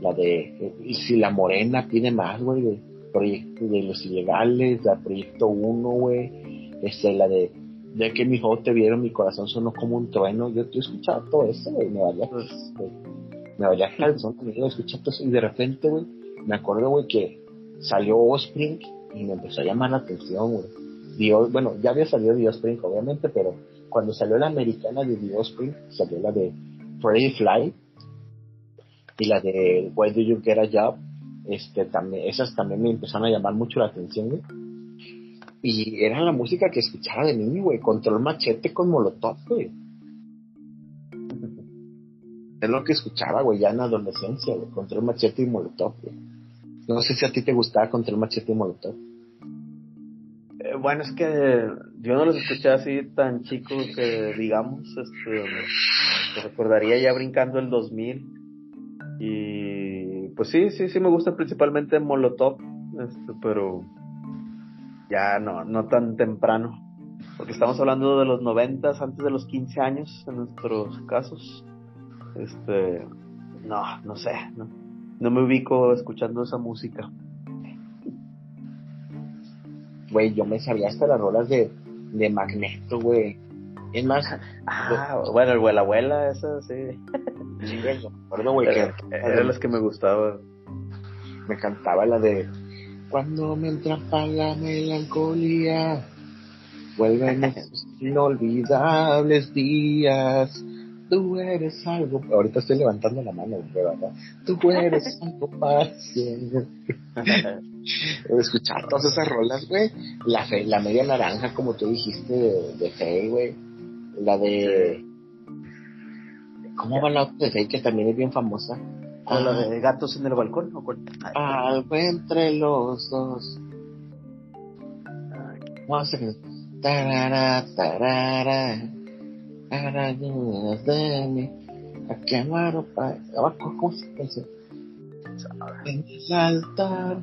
la de, y si la morena tiene más, güey, de, proyecto de los ilegales, la proyecto 1, güey, este, la de, de que mis ojos te vieron, mi corazón sonó como un trueno, yo, yo escuchaba todo eso, güey, me valía, Pues, güey, me valía calzón, yo escuchaba todo eso, y de repente, güey, me acuerdo, güey, que salió Offspring y me empezó a llamar la atención, güey. Dios, bueno, ya había salido The Offspring, obviamente, pero cuando salió la americana de The Offspring, salió la de Freddy Fly y la de Why Do You Get a Job, este, también, esas también me empezaron a llamar mucho la atención, güey. Y era la música que escuchaba de niño, güey, Control Machete con Molotov, güey. Es lo que escuchaba, güey, ya en la adolescencia, güey, Control Machete y Molotov, güey. No sé si a ti te gustaba Control Machete y Molotov. eh, bueno, es que yo no los escuché así tan chicos que digamos, este, me recordaría ya brincando el 2000 y pues sí, sí, sí me gusta principalmente Molotov, este, pero ya no, no tan temprano, porque estamos hablando de los noventas, antes de los 15 años en nuestros casos, este, no, no sé, no, no me ubico escuchando esa música. Güey, yo me sabía hasta las rolas de, de Magneto, güey. Es más, Ah, bueno, el abuela abuela, esa sí. Sí, güey, que Eran las que me gustaban. me cantaba la de Cuando me atrapa la melancolía, vuelven esos inolvidables días. Tú eres algo. Ahorita estoy levantando la mano, ¿verdad? Tú eres algo siempre. Escuchar todas esas rolas, güey. La, fe- la media naranja, como tú dijiste, de, de Fey, güey. La de. ¿Cómo va la otra de que también es bien famosa? ¿O la de gatos en el balcón? ¿O cuál? Ah, Algo entre los dos. Vamos a. Tarara, tarara. Arañas de mí. A quemar o pa. Abajo, ¿cómo se dice? En el altar.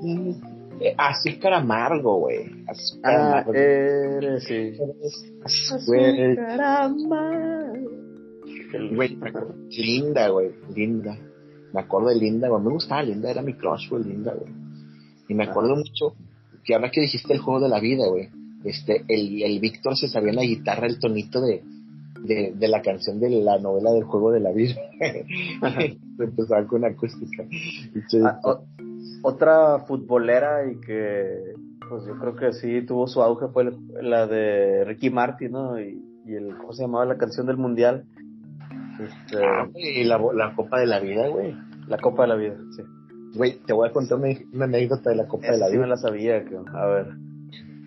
de mi- Eh, azúcar amargo, güey. Azúcar Ah, amargo. eres, sí. Güey, me acuerdo- Linda, güey, Linda. Me acuerdo de Linda, güey. Me gustaba Linda, era mi crush, güey, Linda, güey. Y me acuerdo mucho que ahora que dijiste el juego de la vida, güey, este, el, el Víctor se sabía en la guitarra el tonito de, de, de la canción de la novela del juego de la vida. Empezaba con acústica. Se- Ah, o- otra futbolera y que pues yo creo que sí tuvo su auge fue la de Ricky Martin, ¿no? Y, y el ¿cómo se llamaba la canción del mundial? Este, Ah, güey, la, la Copa de la Vida, güey. la Copa de la Vida, sí. Güey, te voy a contar una, una anécdota de la Copa de la sí Vida. me la sabía, que, a ver.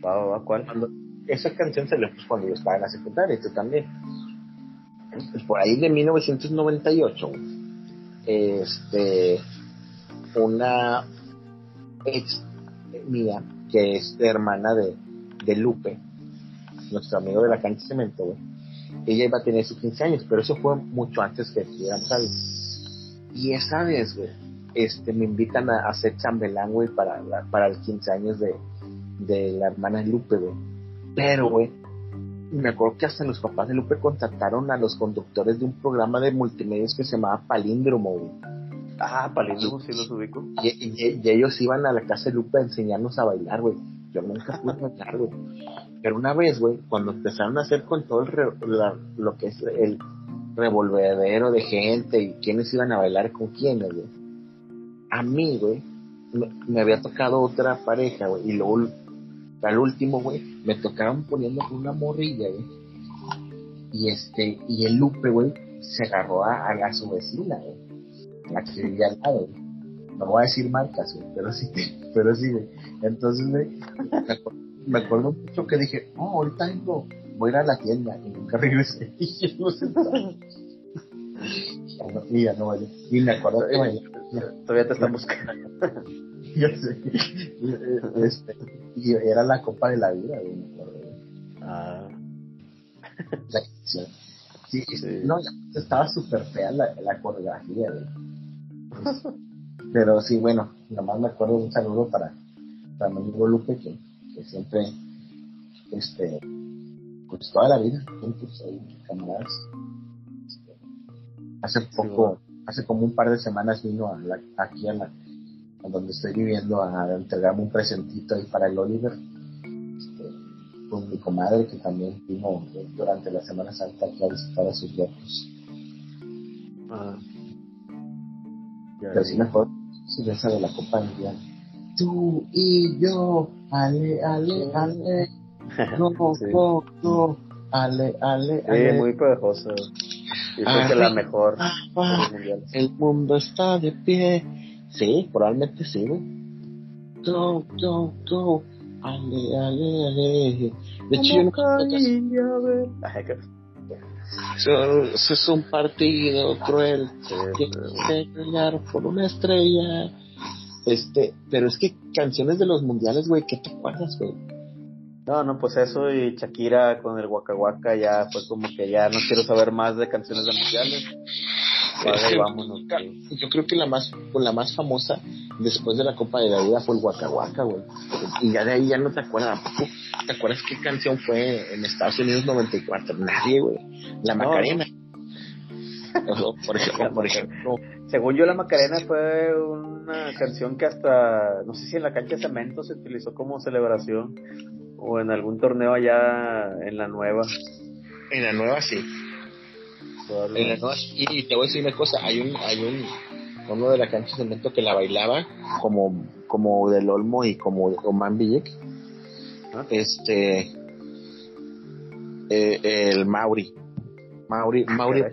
Va, va, ¿cuál? cuando esa canción salió pues cuando yo estaba en la secundaria y tú también por ahí de 1998 este una ex mía que es hermana de, de Lupe nuestro amigo de la cancha cemento ella iba a tener sus 15 años pero eso fue mucho antes que estuviéramos ahí y esa vez güey este me invitan a, hacer chambelán güey para para el 15 años de de la hermana de Lupe, güey. Pero, güey, me acuerdo que hasta los papás de Lupe contactaron a los conductores de un programa de multimedios que se llamaba Palíndromo, güey. Ah, Palíndromo, sí los ubico. Y, y- y ellos iban a la casa de Lupe a enseñarnos a bailar, güey. Yo nunca pude bailar, güey. Pero una vez, güey, cuando empezaron a hacer con todo el re- la- lo que es el revolvedero de gente y quiénes iban a bailar con quiénes, güey. A mí, güey, me, me había tocado otra pareja, güey, y luego al último, güey, me tocaron poniendo con una morrilla, güey. Y este, y el Lupe, güey, se agarró a, a su vecina, güey. La que vivía al lado. No voy a decir marcas, güey, pero sí, pero sí. Entonces, güey, me, acu- me acuerdo mucho que dije, no, ahorita vengo, voy a ir a la tienda, y nunca regresé. Y ya no sé Y ya no, bailé. Y me acuerdo que. Todavía te están buscando. Ya sé. Y, eh, este, y era la copa de la vida, me acuerdo. Ah, La. Sí, Sí. no, estaba súper fea la, la coreografía, güey. Pero sí, bueno, nomás me acuerdo un saludo para, para mi amigo Lupe, que, que siempre, este, pues toda la vida, juntos ahí, camaradas. Este, hace poco, hace como un par de semanas vino a la- aquí a la, a donde estoy viviendo a entregarme un presentito ahí para el Oliver. Este, con mi comadre que también vino durante la Semana Santa aquí a visitar a sus nietos. ah. Pero sí sí, de esa de la Copa Mundial. Tú y yo, ale, ale, ale, no, Sí. no, no, ale, ale, Sí, ale. muy pegajosa. Yo creo que la sí. mejor Ah, el mundo está de pie. Sí, probablemente sí, güey. Go, go, go, ale, ale, ale. De hecho, yo no Eso, es un partido cruel. sí. que por una estrella. Este, pero es que canciones de los mundiales, güey, ¿qué te acuerdas, güey? No, no, pues eso y Shakira con el Waka Waka ya fue como que ya no quiero saber más de canciones de mundiales. Vale, Sí. vámonos. sí. Yo creo que la más, la más famosa después de la Copa de la Vida fue el Waka Waka, güey. Y ya de ahí ya no te acuerdas. ¿Te acuerdas qué canción fue en Estados Unidos 94? Nadie, güey. La Macarena. O, por ejemplo, por ejemplo, Según yo, la Macarena fue una canción que hasta, no sé si en la cancha de cemento se utilizó como celebración o en algún torneo allá en la nueva. en la nueva sí. Y, te voy a decir una cosa, hay un, hay un, uno de la cancha de cemento que la bailaba como, como del Olmo y como Oman Villek. ¿Ah? Este, eh, el Mauri. Mauri, Mauri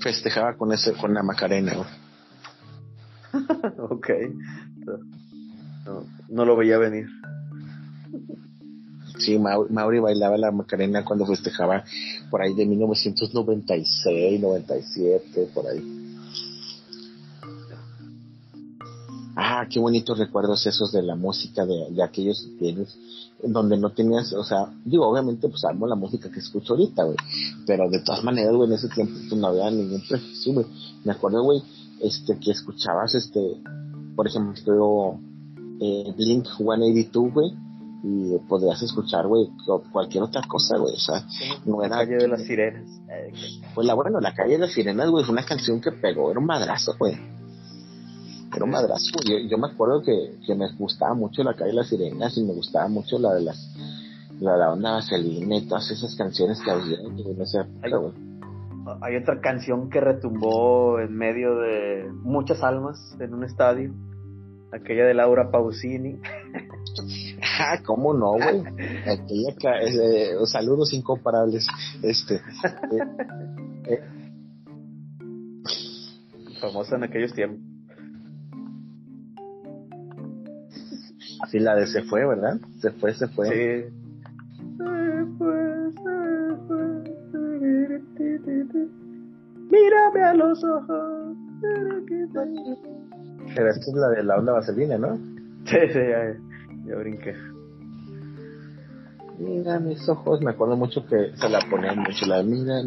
festejaba con ese, con la Macarena. ok. No, no, lo veía venir. Sí, Mauri, bailaba la Macarena cuando festejaba por ahí de 1996, 97, por ahí. Ah, qué bonitos recuerdos esos de la música de, de aquellos tienes donde no tenías, o sea, digo, obviamente, pues amo la música que escucho ahorita, güey, pero de todas maneras, güey, en ese tiempo pues, no había ningún prejuicio, güey. Me acuerdo, güey, este, que escuchabas, este, por ejemplo, eh, Blink 182, güey, y podrías escuchar, güey, cualquier otra cosa, güey, o sea, no era... La calle de las sirenas. Pues la, bueno, la calle de las sirenas, güey, fue una canción que pegó, era un madrazo, güey. Era un madrazo. Yo, yo me acuerdo que, que, me gustaba mucho la calle de las sirenas y me gustaba mucho la de las la, la onda vaselina y todas esas canciones que había no sé, hay, hay otra canción que retumbó en medio de muchas almas en un estadio aquella de Laura Pausini ah cómo no güey eh, saludos incomparables este eh, eh. famosa en aquellos tiempos Sí, la de se fue, ¿verdad? Se fue, se fue. Sí. Mírame a los ojos. Pero esta es la de la onda vaselina, ¿no? Sí, sí, ya, ya brinqué. Mira mis ojos, me acuerdo mucho que se la ponían mucho, la mira,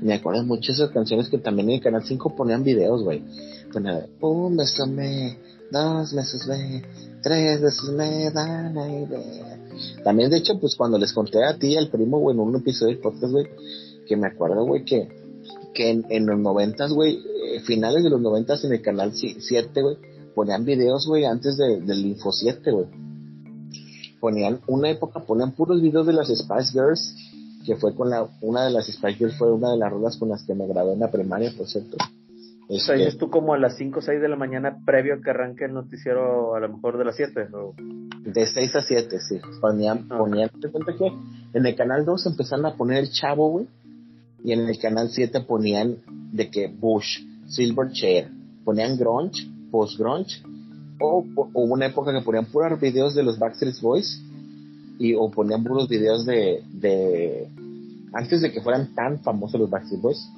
me, acuerdo mucho esas canciones que también en el Canal 5 ponían videos, güey. Ponían, un beso me, dos besos me, tres veces me dan la idea. También, de hecho, pues cuando les conté a ti, al primo, güey, en un episodio del podcast, güey, que me acuerdo, güey, que, que en, en los noventas, güey, eh, finales de los noventas en el canal 7, güey, ponían videos, güey, antes de, del Info 7, güey. Ponían, una época ponían puros videos de las Spice Girls, que fue con la, una de las Spice Girls fue una de las rolas con las que me gradué en la primaria, por cierto. O sea, ¿es tú como a las 5 o 6 de la mañana previo a que arranque el noticiero a lo mejor de las 7? ¿o? De 6 a 7, sí. Ponían, ah. ponían, te cuenta que en el canal 2 empezaron a poner el chavo, güey. Y en el canal 7 ponían de que Bush, Silverchair, ponían grunge, post grunge. O hubo una época que ponían puros videos de los Backstreet Boys. Y o ponían puros videos de, de antes de que fueran tan famosos los Backstreet Boys.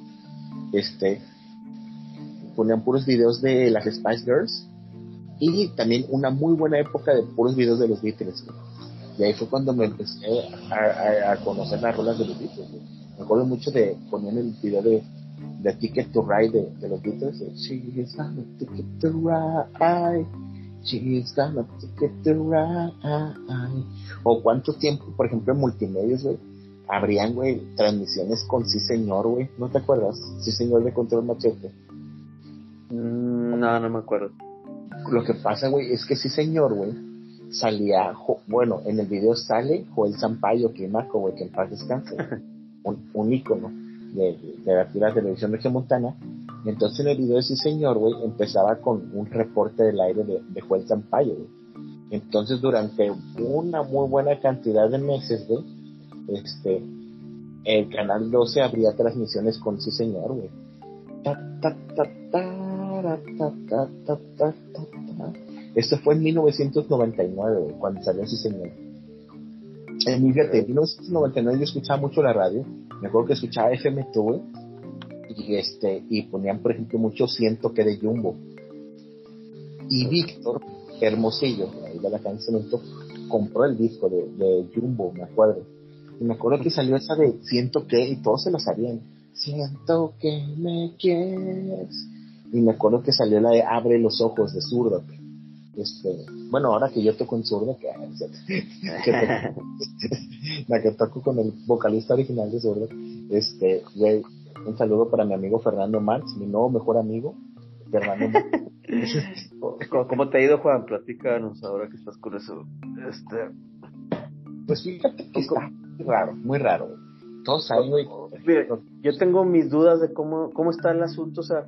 Este, ponían puros videos de las Spice Girls y también una muy buena época de puros videos de los Beatles. Y ahí fue cuando me empecé a, conocer las rolas de los Beatles. Me acuerdo mucho de ponían el video de, Ticket to Ride de, los Beatles. Got a ticket to ride. She's got a ticket to ride. O cuánto tiempo, por ejemplo, en multimedios, güey, habrían, güey, transmisiones con Sí Señor, güey. ¿No te acuerdas? Sí Señor de Control Machete Mm, no, no me acuerdo. Lo que pasa, güey, es que sí, señor, güey, salía, bueno, en el video sale Joel Sampaio, que Marco, güey, que en paz descanse, un, un ícono de, de, la, televisión regiomontana. Entonces en el video de sí, señor, güey, empezaba con un reporte del aire de, de Joel Sampaio, güey. Entonces durante una muy buena cantidad de meses, güey, este, el canal 12 abría transmisiones con sí, señor, güey. Esto fue en 1999, cuando salió ese señor. Mi en 1999 yo escuchaba mucho la radio. Me acuerdo que escuchaba FM Tour y este y ponían por ejemplo mucho siento que de Jumbo. Y Víctor Hermosillo, ahí de la canción, compró el disco de, de Jumbo, me acuerdo. Y me acuerdo que salió esa de siento que y todos se lo sabían. Siento que me quieres y me acuerdo que salió la de Abre los ojos de zurdo. Este, bueno, ahora que yo toco en zurdo, que, la que toco con el vocalista original de zurdo, este, güey, un saludo para mi amigo Fernando Marx, mi nuevo mejor amigo, Fernando Marx. ¿Cómo te ha ido, Juan? Platícanos ahora que estás con eso. Este... Pues fíjate que está raro, muy raro. Todos saben, güey, yo tengo mis dudas de cómo, cómo está el asunto, o sea,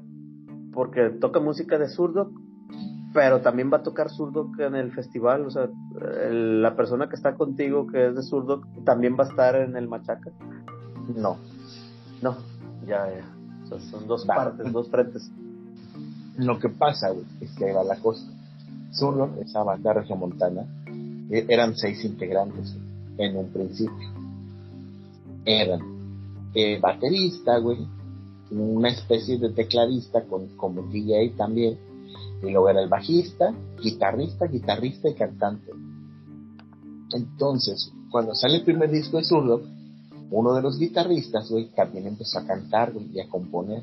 porque toca música de zurdo, pero también va a tocar zurdo en el festival, o sea, la persona que está contigo, que es de zurdo, también va a estar en el machaca. No. No, ya, ya. O sea, son dos partes, dos frentes. Lo que pasa, es que ahí va la cosa. Zurdo, esa banda regiomontana, e, eran seis integrantes en un principio. Eran eh, baterista, güey, una especie de tecladista con, como DJ también, y luego era el bajista, guitarrista, guitarrista y cantante. Entonces, cuando sale el primer disco de Zurdo, uno de los guitarristas, güey, también empezó a cantar, y a componer.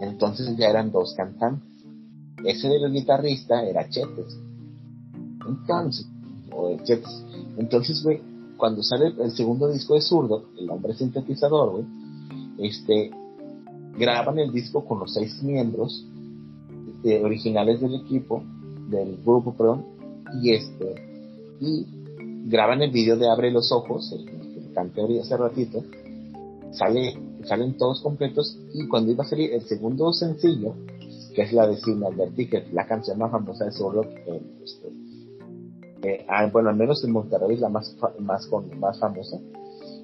Entonces ya eran dos cantantes. Ese de los guitarristas era Chetes. Entonces, o Chetes. Entonces, güey, cuando sale el segundo disco de Zurdo, el hombre sintetizador, güey, este, graban el disco con los seis miembros eh, originales del equipo, del grupo, perdón, y este, y graban el video de Abre los Ojos, el, canté hace ratito, sale, salen todos completos, y cuando iba a salir el segundo sencillo, que es la de Signal del Ticket, la canción más famosa de Zurdo, eh, este, eh, ah, bueno, al menos en Monterrey es la más, más, con, más famosa,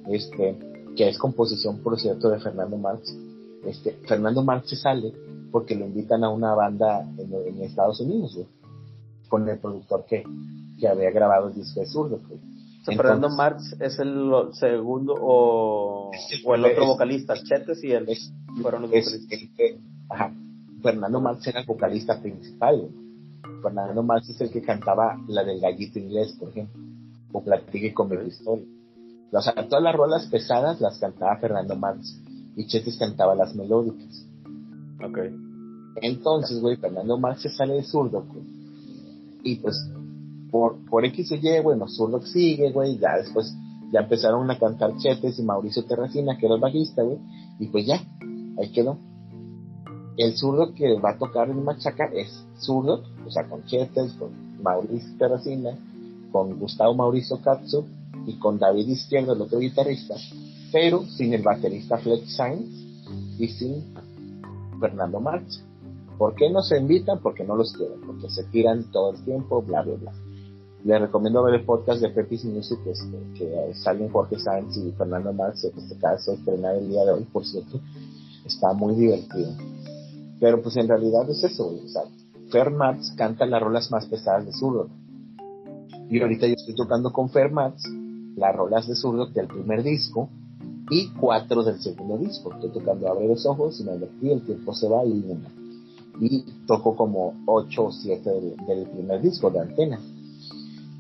este, que es composición, por cierto, de Fernando Marx. Este, Fernando Marx se sale porque lo invitan a una banda en, Estados Unidos, con el productor que, que había grabado el disco de Fernando Marx es el segundo o, o el otro vocalista, Chetes y él fueron los vocalistas. ajá, Fernando Marx era el vocalista principal, Fernando Marx es el que cantaba la del gallito inglés, por ejemplo, o Platique con mi historia. O sea, todas las rolas pesadas las cantaba Fernando Marx y Chetes cantaba las melódicas. Ok. Entonces, güey, Fernando Marx se sale de zurdo, güey. Y pues, por, por X o Y, bueno, zurdo sigue, güey, ya después ya empezaron a cantar Chetes y Mauricio Terracina, que era el bajista, güey, y pues ya, ahí quedó. El zurdo que va a tocar en Machaca es zurdo, o sea, con Chetes, con Mauricio Terracina, con Gustavo Mauricio Katsu y con David Izquierdo, el otro guitarrista, pero sin el baterista Flex Sainz y sin Fernando Marx. ¿Por qué no se invitan? Porque no los quieren, porque se tiran todo el tiempo, bla, bla, bla. Les recomiendo ver el podcast de Pepis Music, este, que salen Jorge Sáenz y Fernando Marx, que se acaba estrenar el día de hoy, por cierto. Está muy divertido. Pero pues en realidad es eso, o sea, Fer Marx canta las rolas más pesadas de zurdo. Y ahorita yo estoy tocando con Fer Marx las rolas de zurdo del primer disco y cuatro del segundo disco. Estoy tocando Abre los ojos, y me el tiempo se va y. Y toco como ocho o siete del, primer disco de Antena.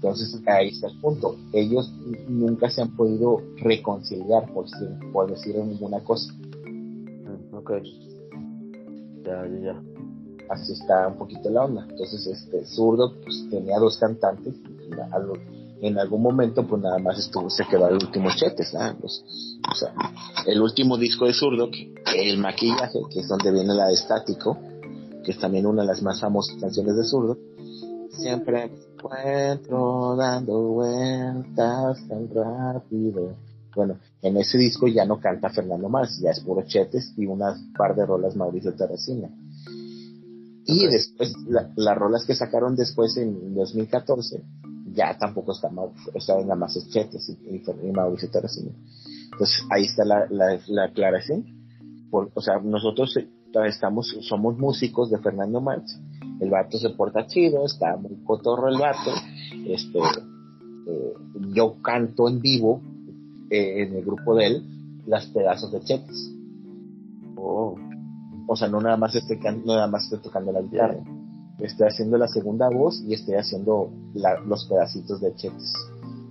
Entonces ahí está el punto. Ellos nunca se han podido reconciliar por, por decir ninguna cosa. Mm, ok. Ya, ya, ya. Así está un poquito la onda. Entonces, este zurdo pues, tenía dos cantantes. en algún momento, pues nada más estuvo, se quedó el último chetes, o sea, el último disco de zurdo, que, el maquillaje, que es donde viene la de estático, que es también una de las más famosas canciones de zurdo, siempre me encuentro dando vueltas tan rápido. Bueno, en ese disco ya no canta Fernando más, ya es puro chetes y unas par de rolas Mauricio Terracina. Y después, las rolas que sacaron después en 2014, ya tampoco está, está en la más chetes y, y Mauricio Terracina. Entonces ahí está la, la, aclaración. Por, o sea, nosotros eh, estamos, somos músicos de Fernando Marx. El vato se porta chido, está muy cotorro el vato. Este, eh, yo canto en vivo eh, en el grupo de él las pedazos de chetes. Oh. O sea, no nada más estoy, no nada más estoy tocando la guitarra. Estoy haciendo la segunda voz y estoy haciendo los pedacitos de chetes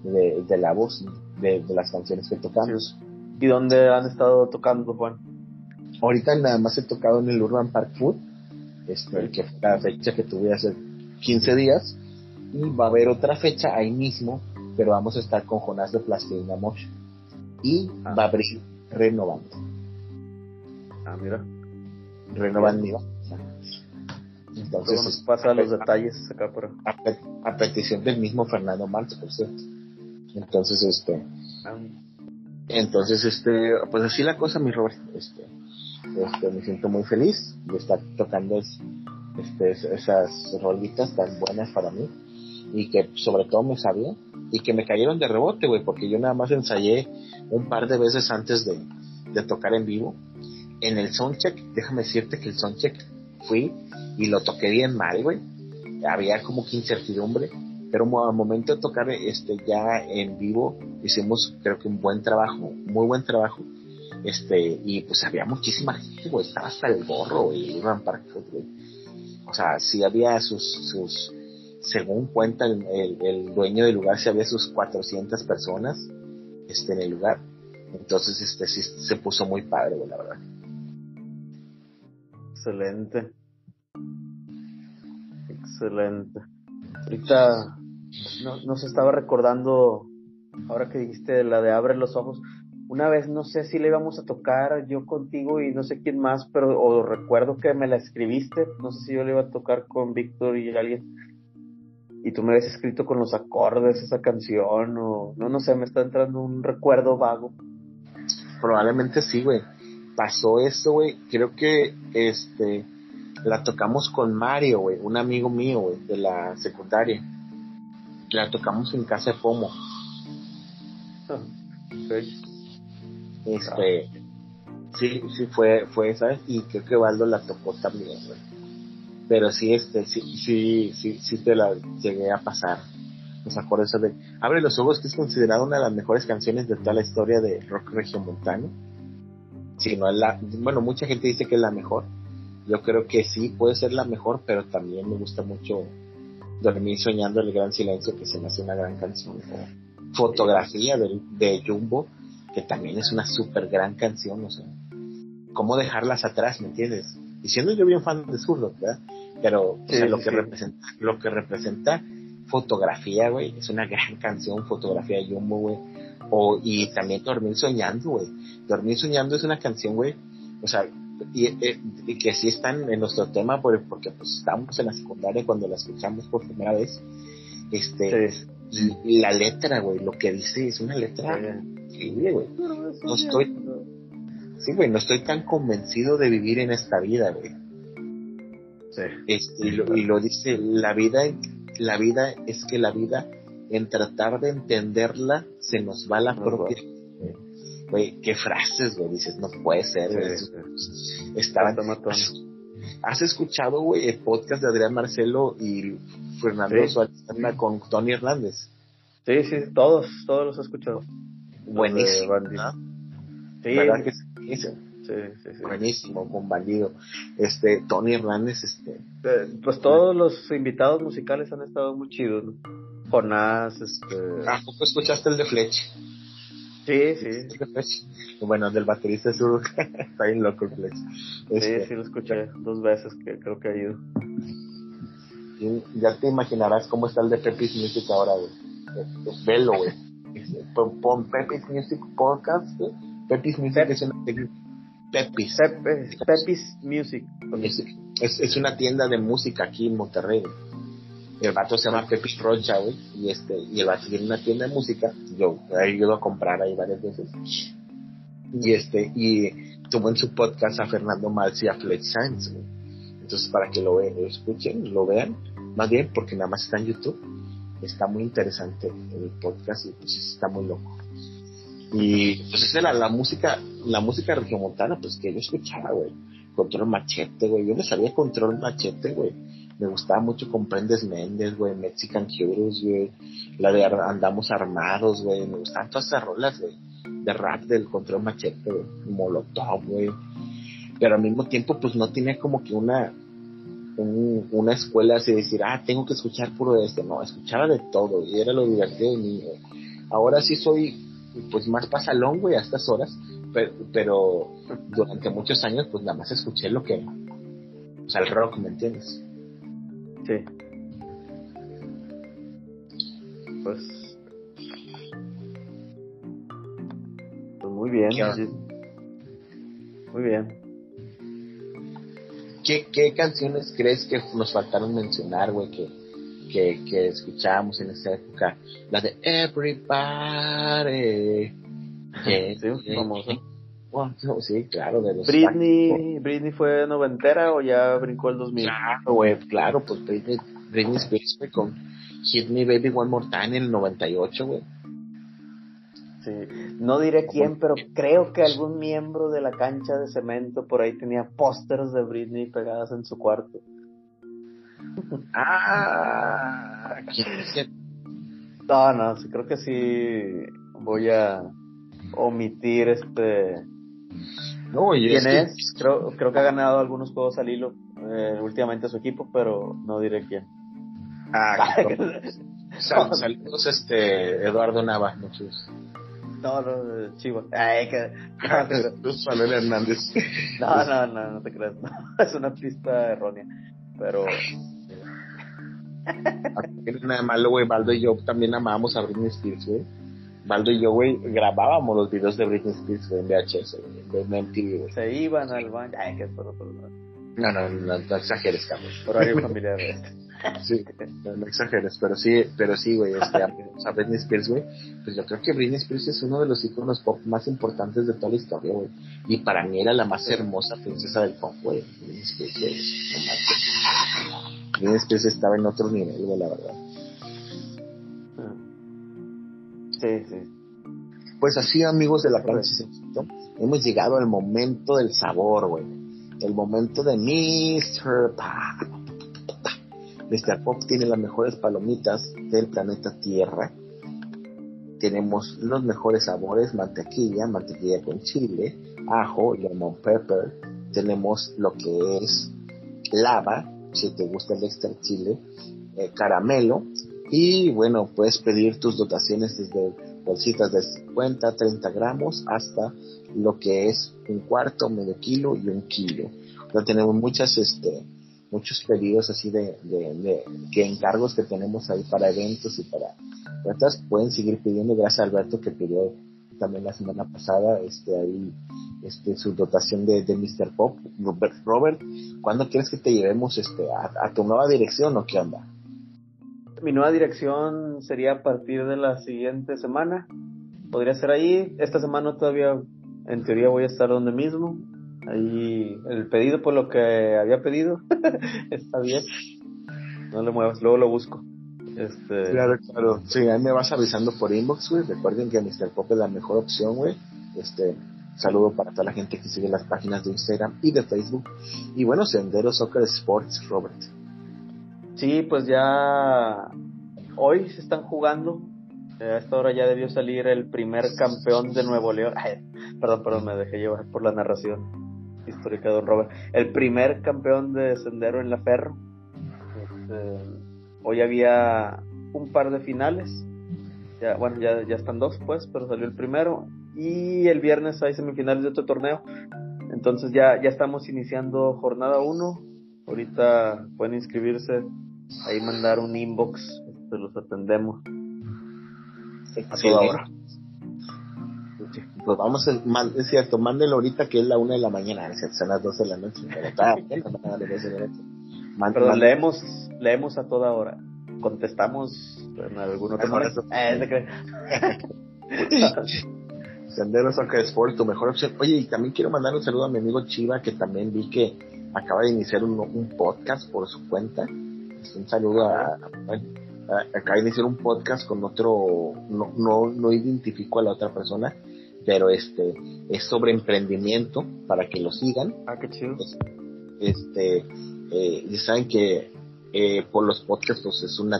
de, de la voz de, las canciones que tocamos. ¿Y dónde han estado tocando, Juan? Ahorita nada más he tocado en el Urban Park Food, este, que fue la fecha que tuve hace 15 días, y va a haber otra fecha ahí mismo, pero vamos a estar con Jonás de Plastilina Mosh. Y ah. va a abrir renovando. Ah, mira. Renovando. Entonces, nos pasa los detalles acá por... A, a, petición del mismo Fernando Marx, por cierto. Entonces, este, Entonces, este, pues así la cosa, mi Robert. Este, este, me siento muy feliz de estar tocando este, esas rolitas tan buenas para mí y que sobre todo me sabía y que me cayeron de rebote, güey, porque yo nada más ensayé un par de veces antes de, de tocar en vivo. En el soundcheck, déjame decirte que el soundcheck fui y lo toqué bien mal, güey. Había como que incertidumbre, pero al momento de tocar este ya en vivo hicimos creo que un buen trabajo, muy buen trabajo. Este, y pues había muchísima gente, estaba hasta el gorro, güey, Iban güey. O sea, sí había sus, sus, según cuenta el, el, dueño del lugar, sí había sus 400 personas, este, en el lugar. Entonces, este, sí se puso muy padre, güey, la verdad. Excelente. Excelente. Ahorita no, nos estaba recordando, ahora que dijiste la de abre los ojos, una vez no sé si le íbamos a tocar yo contigo y no sé quién más, pero o recuerdo que me la escribiste, no sé si yo le iba a tocar con Víctor y alguien, y tú me habías escrito con los acordes esa canción, o no, no sé, me está entrando un recuerdo vago. Probablemente sí, güey. Pasó eso, güey. Creo que este la tocamos con Mario, güey, un amigo mío, güey, de la secundaria. La tocamos en casa de Pomo. Este, sí, sí fue, fue, ¿sabes? Y creo que Valdo la tocó también. Pero sí, este, sí, sí, sí, sí te la llegué a pasar. Los acordes de Abre los ojos, que es considerada una de las mejores canciones de toda la historia de rock regiomontano. Si no la, bueno, mucha gente dice que es la mejor. Yo creo que sí, puede ser la mejor, pero también me gusta mucho Dormir soñando el gran silencio, que se me hace una gran canción. Fotografía de, de Jumbo, que también es una súper gran canción, o sea, cómo dejarlas atrás, ¿me entiendes? Y siendo yo bien fan de Zurdo, ¿verdad? Pero lo que representa, lo que representa fotografía, güey, es una gran canción, fotografía de Jumbo, güey. O, y también Dormir Soñando, güey. Dormir Soñando es una canción, güey, o sea, y, eh, y, que sí están en nuestro tema porque pues estábamos en la secundaria cuando la escuchamos por primera vez este y, la letra güey lo que dice es una letra no estoy. Sí, güey, no estoy tan convencido de vivir en esta vida, güey. Este, y, lo, dice, la vida, la vida es que la vida, en tratar de entenderla, se nos va la propia. Güey, qué frases, güey, dices, no puede ser, Estaban. ¿Has, escuchado, güey, el podcast de Adrián Marcelo y Fernando Suárez con Tony Hernández? Sí, sí, todos, todos los he escuchado buenísimo. Sí, ¿Verdad que sí? Sí, sí, Buenísimo, con bandido. Este, Tony Hernández, este. Eh, pues todos los invitados musicales han estado muy chidos, ¿no? Jonás, este. ¿A poco escuchaste el de Fletch? Sí, sí. Bueno, del baterista sur está bien loco el Fletch. Este, sí, sí lo escuché dos veces que creo que ha ido. ya te imaginarás cómo está el de Pepis Music ahora, güey. Velo, güey pon Pepis Music Podcast. Pepis Music es una Pepis. Pepis Music. Es, es, una tienda de música aquí en Monterrey. El vato se llama Pepis Rocha, güey. Y, este, y el vato tiene una tienda de música. Yo he ido a comprar ahí varias veces. Y este, y tuvo en su podcast a Fernando Malsi y a Flex Sainz, Entonces, para que lo, vean, lo escuchen, lo vean. Más bien, porque nada más está en YouTube está muy interesante el podcast y pues está muy loco. Y pues esa era la música, la música regiomontana, pues que yo escuchaba, güey. Control Machete, güey. Yo no sabía Control Machete, güey. Me gustaba mucho Comprendes Méndez, güey. Mexican Heroes, güey. La de Andamos Armados, güey. Me gustaban todas esas rolas, güey. De rap del Control Machete, güey. Molotov, güey. Pero al mismo tiempo, pues no tenía como que una, una escuela así decir, ah, tengo que escuchar puro de este. No, escuchaba de todo y era lo divertido de mí. Ahora sí soy, pues más pasalón, güey, a estas horas, pero, pero durante muchos años, pues nada más escuché lo que, o sea, el rock, ¿me entiendes? Sí. Pues, pues muy bien. Muy bien. ¿Qué, ¿Qué canciones crees que nos faltaron mencionar, güey, que, que, que escuchábamos en esa época? La de Everybody, Sí, sí, famosa. sí, claro, de los Britney, Britney fue noventera o ya brincó el 2000? Claro, güey, claro, pues Britney, Britney Spears fue con Hit Me Baby One More Time en el 98, güey. Sí. No diré quién, pero creo que algún miembro de la cancha de cemento por ahí tenía pósters de Britney pegadas en su cuarto. Ah, no, no, sí, creo que sí voy a omitir este. No, ¿Quién es? Creo, creo que ha ganado algunos juegos al hilo eh, últimamente su equipo, pero no diré quién. Ah, saludos, este, Eduardo Nava, muchos. No, no, Chivo. Ay, que. Manuel Hernández. No, no, no, no te creas. No, es una pista errónea. Pero. No nada malo, güey. Baldo y yo también amábamos a Britney Spears, güey. Baldo y yo, güey, grabábamos los videos de Britney Spears en VHS, en MTV, güey. Se iban al baño. Ay, que es por, por, no, no, no, no exageres, Carlos. Horario familiar. Sí, no, exageres, pero sí, pero sí, güey, este, a Britney Spears, güey, pues yo creo que Britney Spears es uno de los iconos pop más importantes de toda la historia, güey. Y para mí era la más hermosa princesa del pop, güey. Britney Spears, güey. Britney Spears estaba en otro nivel, güey, la verdad. Sí, sí. Pues así, amigos de la cancha, hemos llegado al momento del sabor, güey el momento de Mr. Pop. Mr. Pop tiene las mejores palomitas del planeta Tierra. Tenemos los mejores sabores, mantequilla, mantequilla con chile, ajo, lemon pepper. Tenemos lo que es lava, si te gusta el extra chile, eh, caramelo. Y bueno, puedes pedir tus dotaciones desde bolsitas de 50, 30 gramos hasta lo que es un cuarto, medio kilo y un kilo. Ya tenemos muchas, este, muchos pedidos así de, de, que encargos que tenemos ahí para eventos y para otras pueden seguir pidiendo gracias a Alberto que pidió también la semana pasada este ahí este su dotación de, de Mr. Pop Robert, Robert ¿cuándo quieres que te llevemos este a, a tu nueva dirección o qué onda? Mi nueva dirección sería a partir de la siguiente semana podría ser ahí esta semana todavía en teoría voy a estar donde mismo. Ahí el pedido por lo que había pedido está bien. No le muevas, luego lo busco. Este... Claro, claro. Sí, ahí me vas avisando por inbox, güey. Recuerden que Mr. Pop es la mejor opción, güey. Este, saludo para toda la gente que sigue las páginas de Instagram y de Facebook. Y bueno, Sendero Soccer Sports, Robert. Sí, pues ya hoy se están jugando a esta hora ya debió salir el primer campeón de Nuevo León. perdón, perdón, me dejé llevar por la narración histórica de Don Robert. El primer campeón de sendero en la Ferro. Este, hoy había un par de finales. Ya, bueno, ya, ya están dos, pues, pero salió el primero. Y el viernes hay semifinales de otro torneo. Entonces ya, ya estamos iniciando jornada 1. Ahorita pueden inscribirse, ahí mandar un inbox, este, los atendemos a toda hora. Pues vamos, a, es cierto, mándelo ahorita que es la una de la mañana, son las 12 de la noche, pero está Pero leemos, leemos a toda hora, contestamos en algún otro momento. Sendero Soccer Sport, tu mejor opción. Oye, y también quiero mandar un saludo a mi amigo Chiva, que también vi que acaba de iniciar un, un podcast por su cuenta. Un saludo a, a, acá iniciar un podcast con otro, no, no, no identifico a la otra persona, pero este es sobre emprendimiento para que lo sigan. Ah, qué chido. Este, eh, y saben que eh, por los podcasts pues es una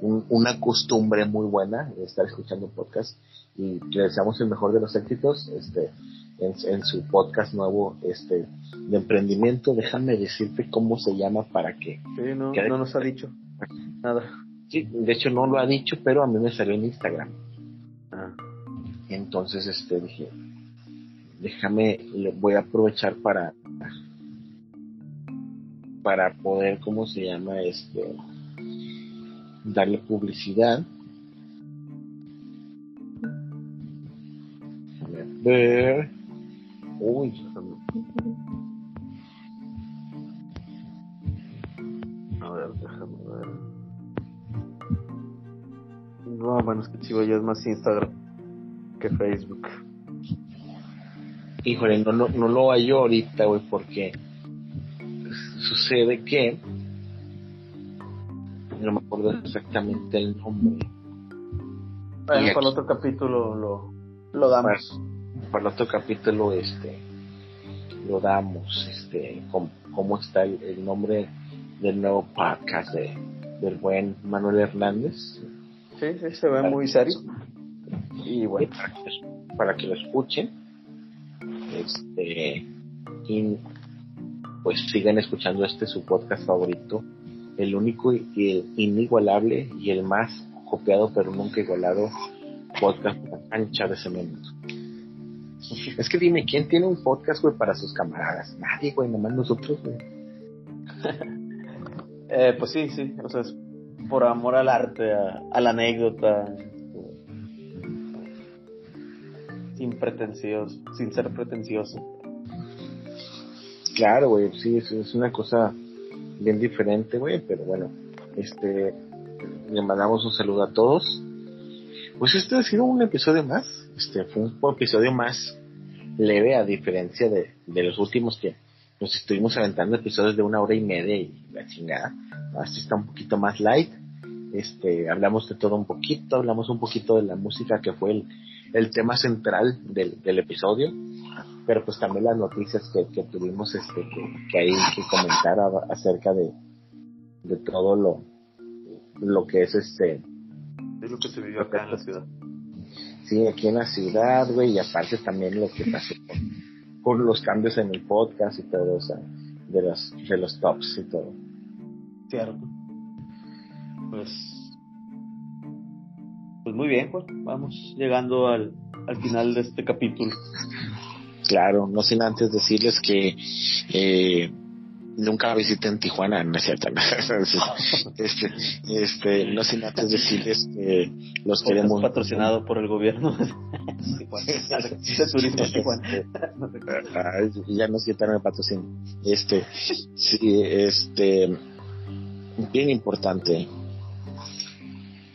una costumbre muy buena estar escuchando podcast y le deseamos el mejor de los éxitos este en, su podcast nuevo este de emprendimiento déjame decirte cómo se llama para que sí, no, no nos ha dicho nada Sí, de hecho no lo ha dicho, pero a mí me salió en Instagram. Entonces, este, dije, déjame, voy a aprovechar para, para poder, ¿cómo se llama? Este, darle publicidad. A ver. Uy, No, bueno, es que Chivo ya es más Instagram que Facebook. Híjole, no, no, no lo hallo ahorita, güey, porque sucede que no me acuerdo exactamente el nombre. Bueno, para el otro capítulo lo, lo damos. Para, el otro capítulo, este, lo damos, este, cómo, está el, nombre del nuevo podcast de, del buen Manuel Hernández. Sí, sí, se ve muy serio. Y bueno, para que, lo escuchen, este, y pues sigan escuchando este su podcast favorito, el único y el inigualable y el más copiado pero nunca igualado podcast cancha de cemento. Es que dime, ¿quién tiene un podcast, güey, para sus camaradas? Nadie, güey, nomás nosotros, güey. eh, pues sí, sí, o sea, es por amor al arte, a, la anécdota, sin sin ser pretencioso. Claro, güey, sí, es, es una cosa bien diferente, güey, pero bueno, este, le mandamos un saludo a todos. Pues este ha sido un episodio más, este fue un episodio más leve a diferencia de, de los últimos que nos estuvimos aventando episodios de una hora y media y la chingada. Este está un poquito más light. Este, hablamos de todo un poquito, hablamos un poquito de la música que fue el, el tema central del, del episodio, pero pues también las noticias que, que tuvimos este, que, que hay que comentar acerca de, de todo lo, lo que es este. Es lo que se vivió acá en la ciudad. Sí, aquí en la ciudad, güey, y aparte también lo que pasó con, los cambios en el podcast y todo, o sea, de los, de los tops y todo. Cierto. Pues. Pues muy bien, pues vamos llegando al, al final de este capítulo. Claro, no sin antes decirles que eh, nunca visiten Tijuana, no es cierto. este, este, no sin antes decirles que los queremos. patrocinado por el gobierno. ya no quitaron el patrocinio. Este, sí, este, bien importante,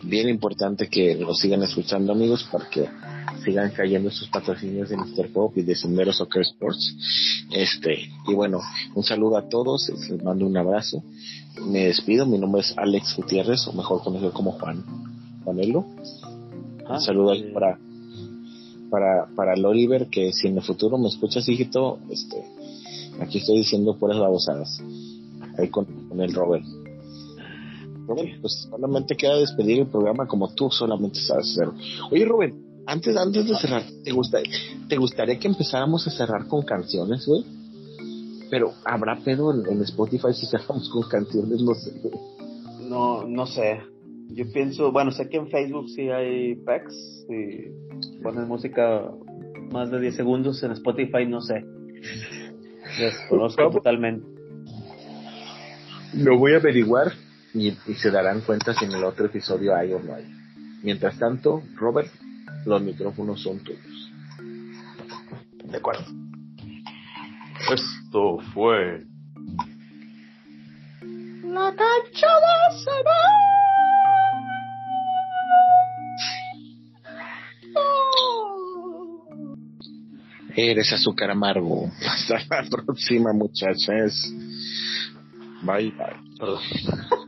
bien importante que lo sigan escuchando, amigos, porque sigan cayendo sus patrocinios de Mr. Pop y de Sendero Soccer Sports. Este, y bueno, un saludo a todos, les mando un abrazo. Me despido, mi nombre es Alex Gutiérrez, o mejor conocido como Juan, Juanelo. un ah, saludo para, para, para el Oliver, que si en el futuro me escuchas, hijito, este, aquí estoy diciendo puras babosadas. Ahí con, con el Robert. Robert, pues solamente queda despedir el programa como tú solamente sabes hacerlo. Oye, Robert, antes, antes de cerrar, ¿te, gusta, ¿te gustaría que empezáramos a cerrar con canciones, güey? Pero habrá pedo en, Spotify si cerramos con canciones, no sé. No, no sé. Yo pienso, bueno, sé que en Facebook sí hay packs, y ponen música más de 10 segundos, en Spotify no sé. Desconozco totalmente. Lo voy a averiguar y, y se darán cuenta si en el otro episodio hay o no hay. Mientras tanto, Robert, los micrófonos son tuyos. De acuerdo. Esto fue la cancha de Eres azúcar amargo. Hasta la próxima, muchachas. Bye, bye.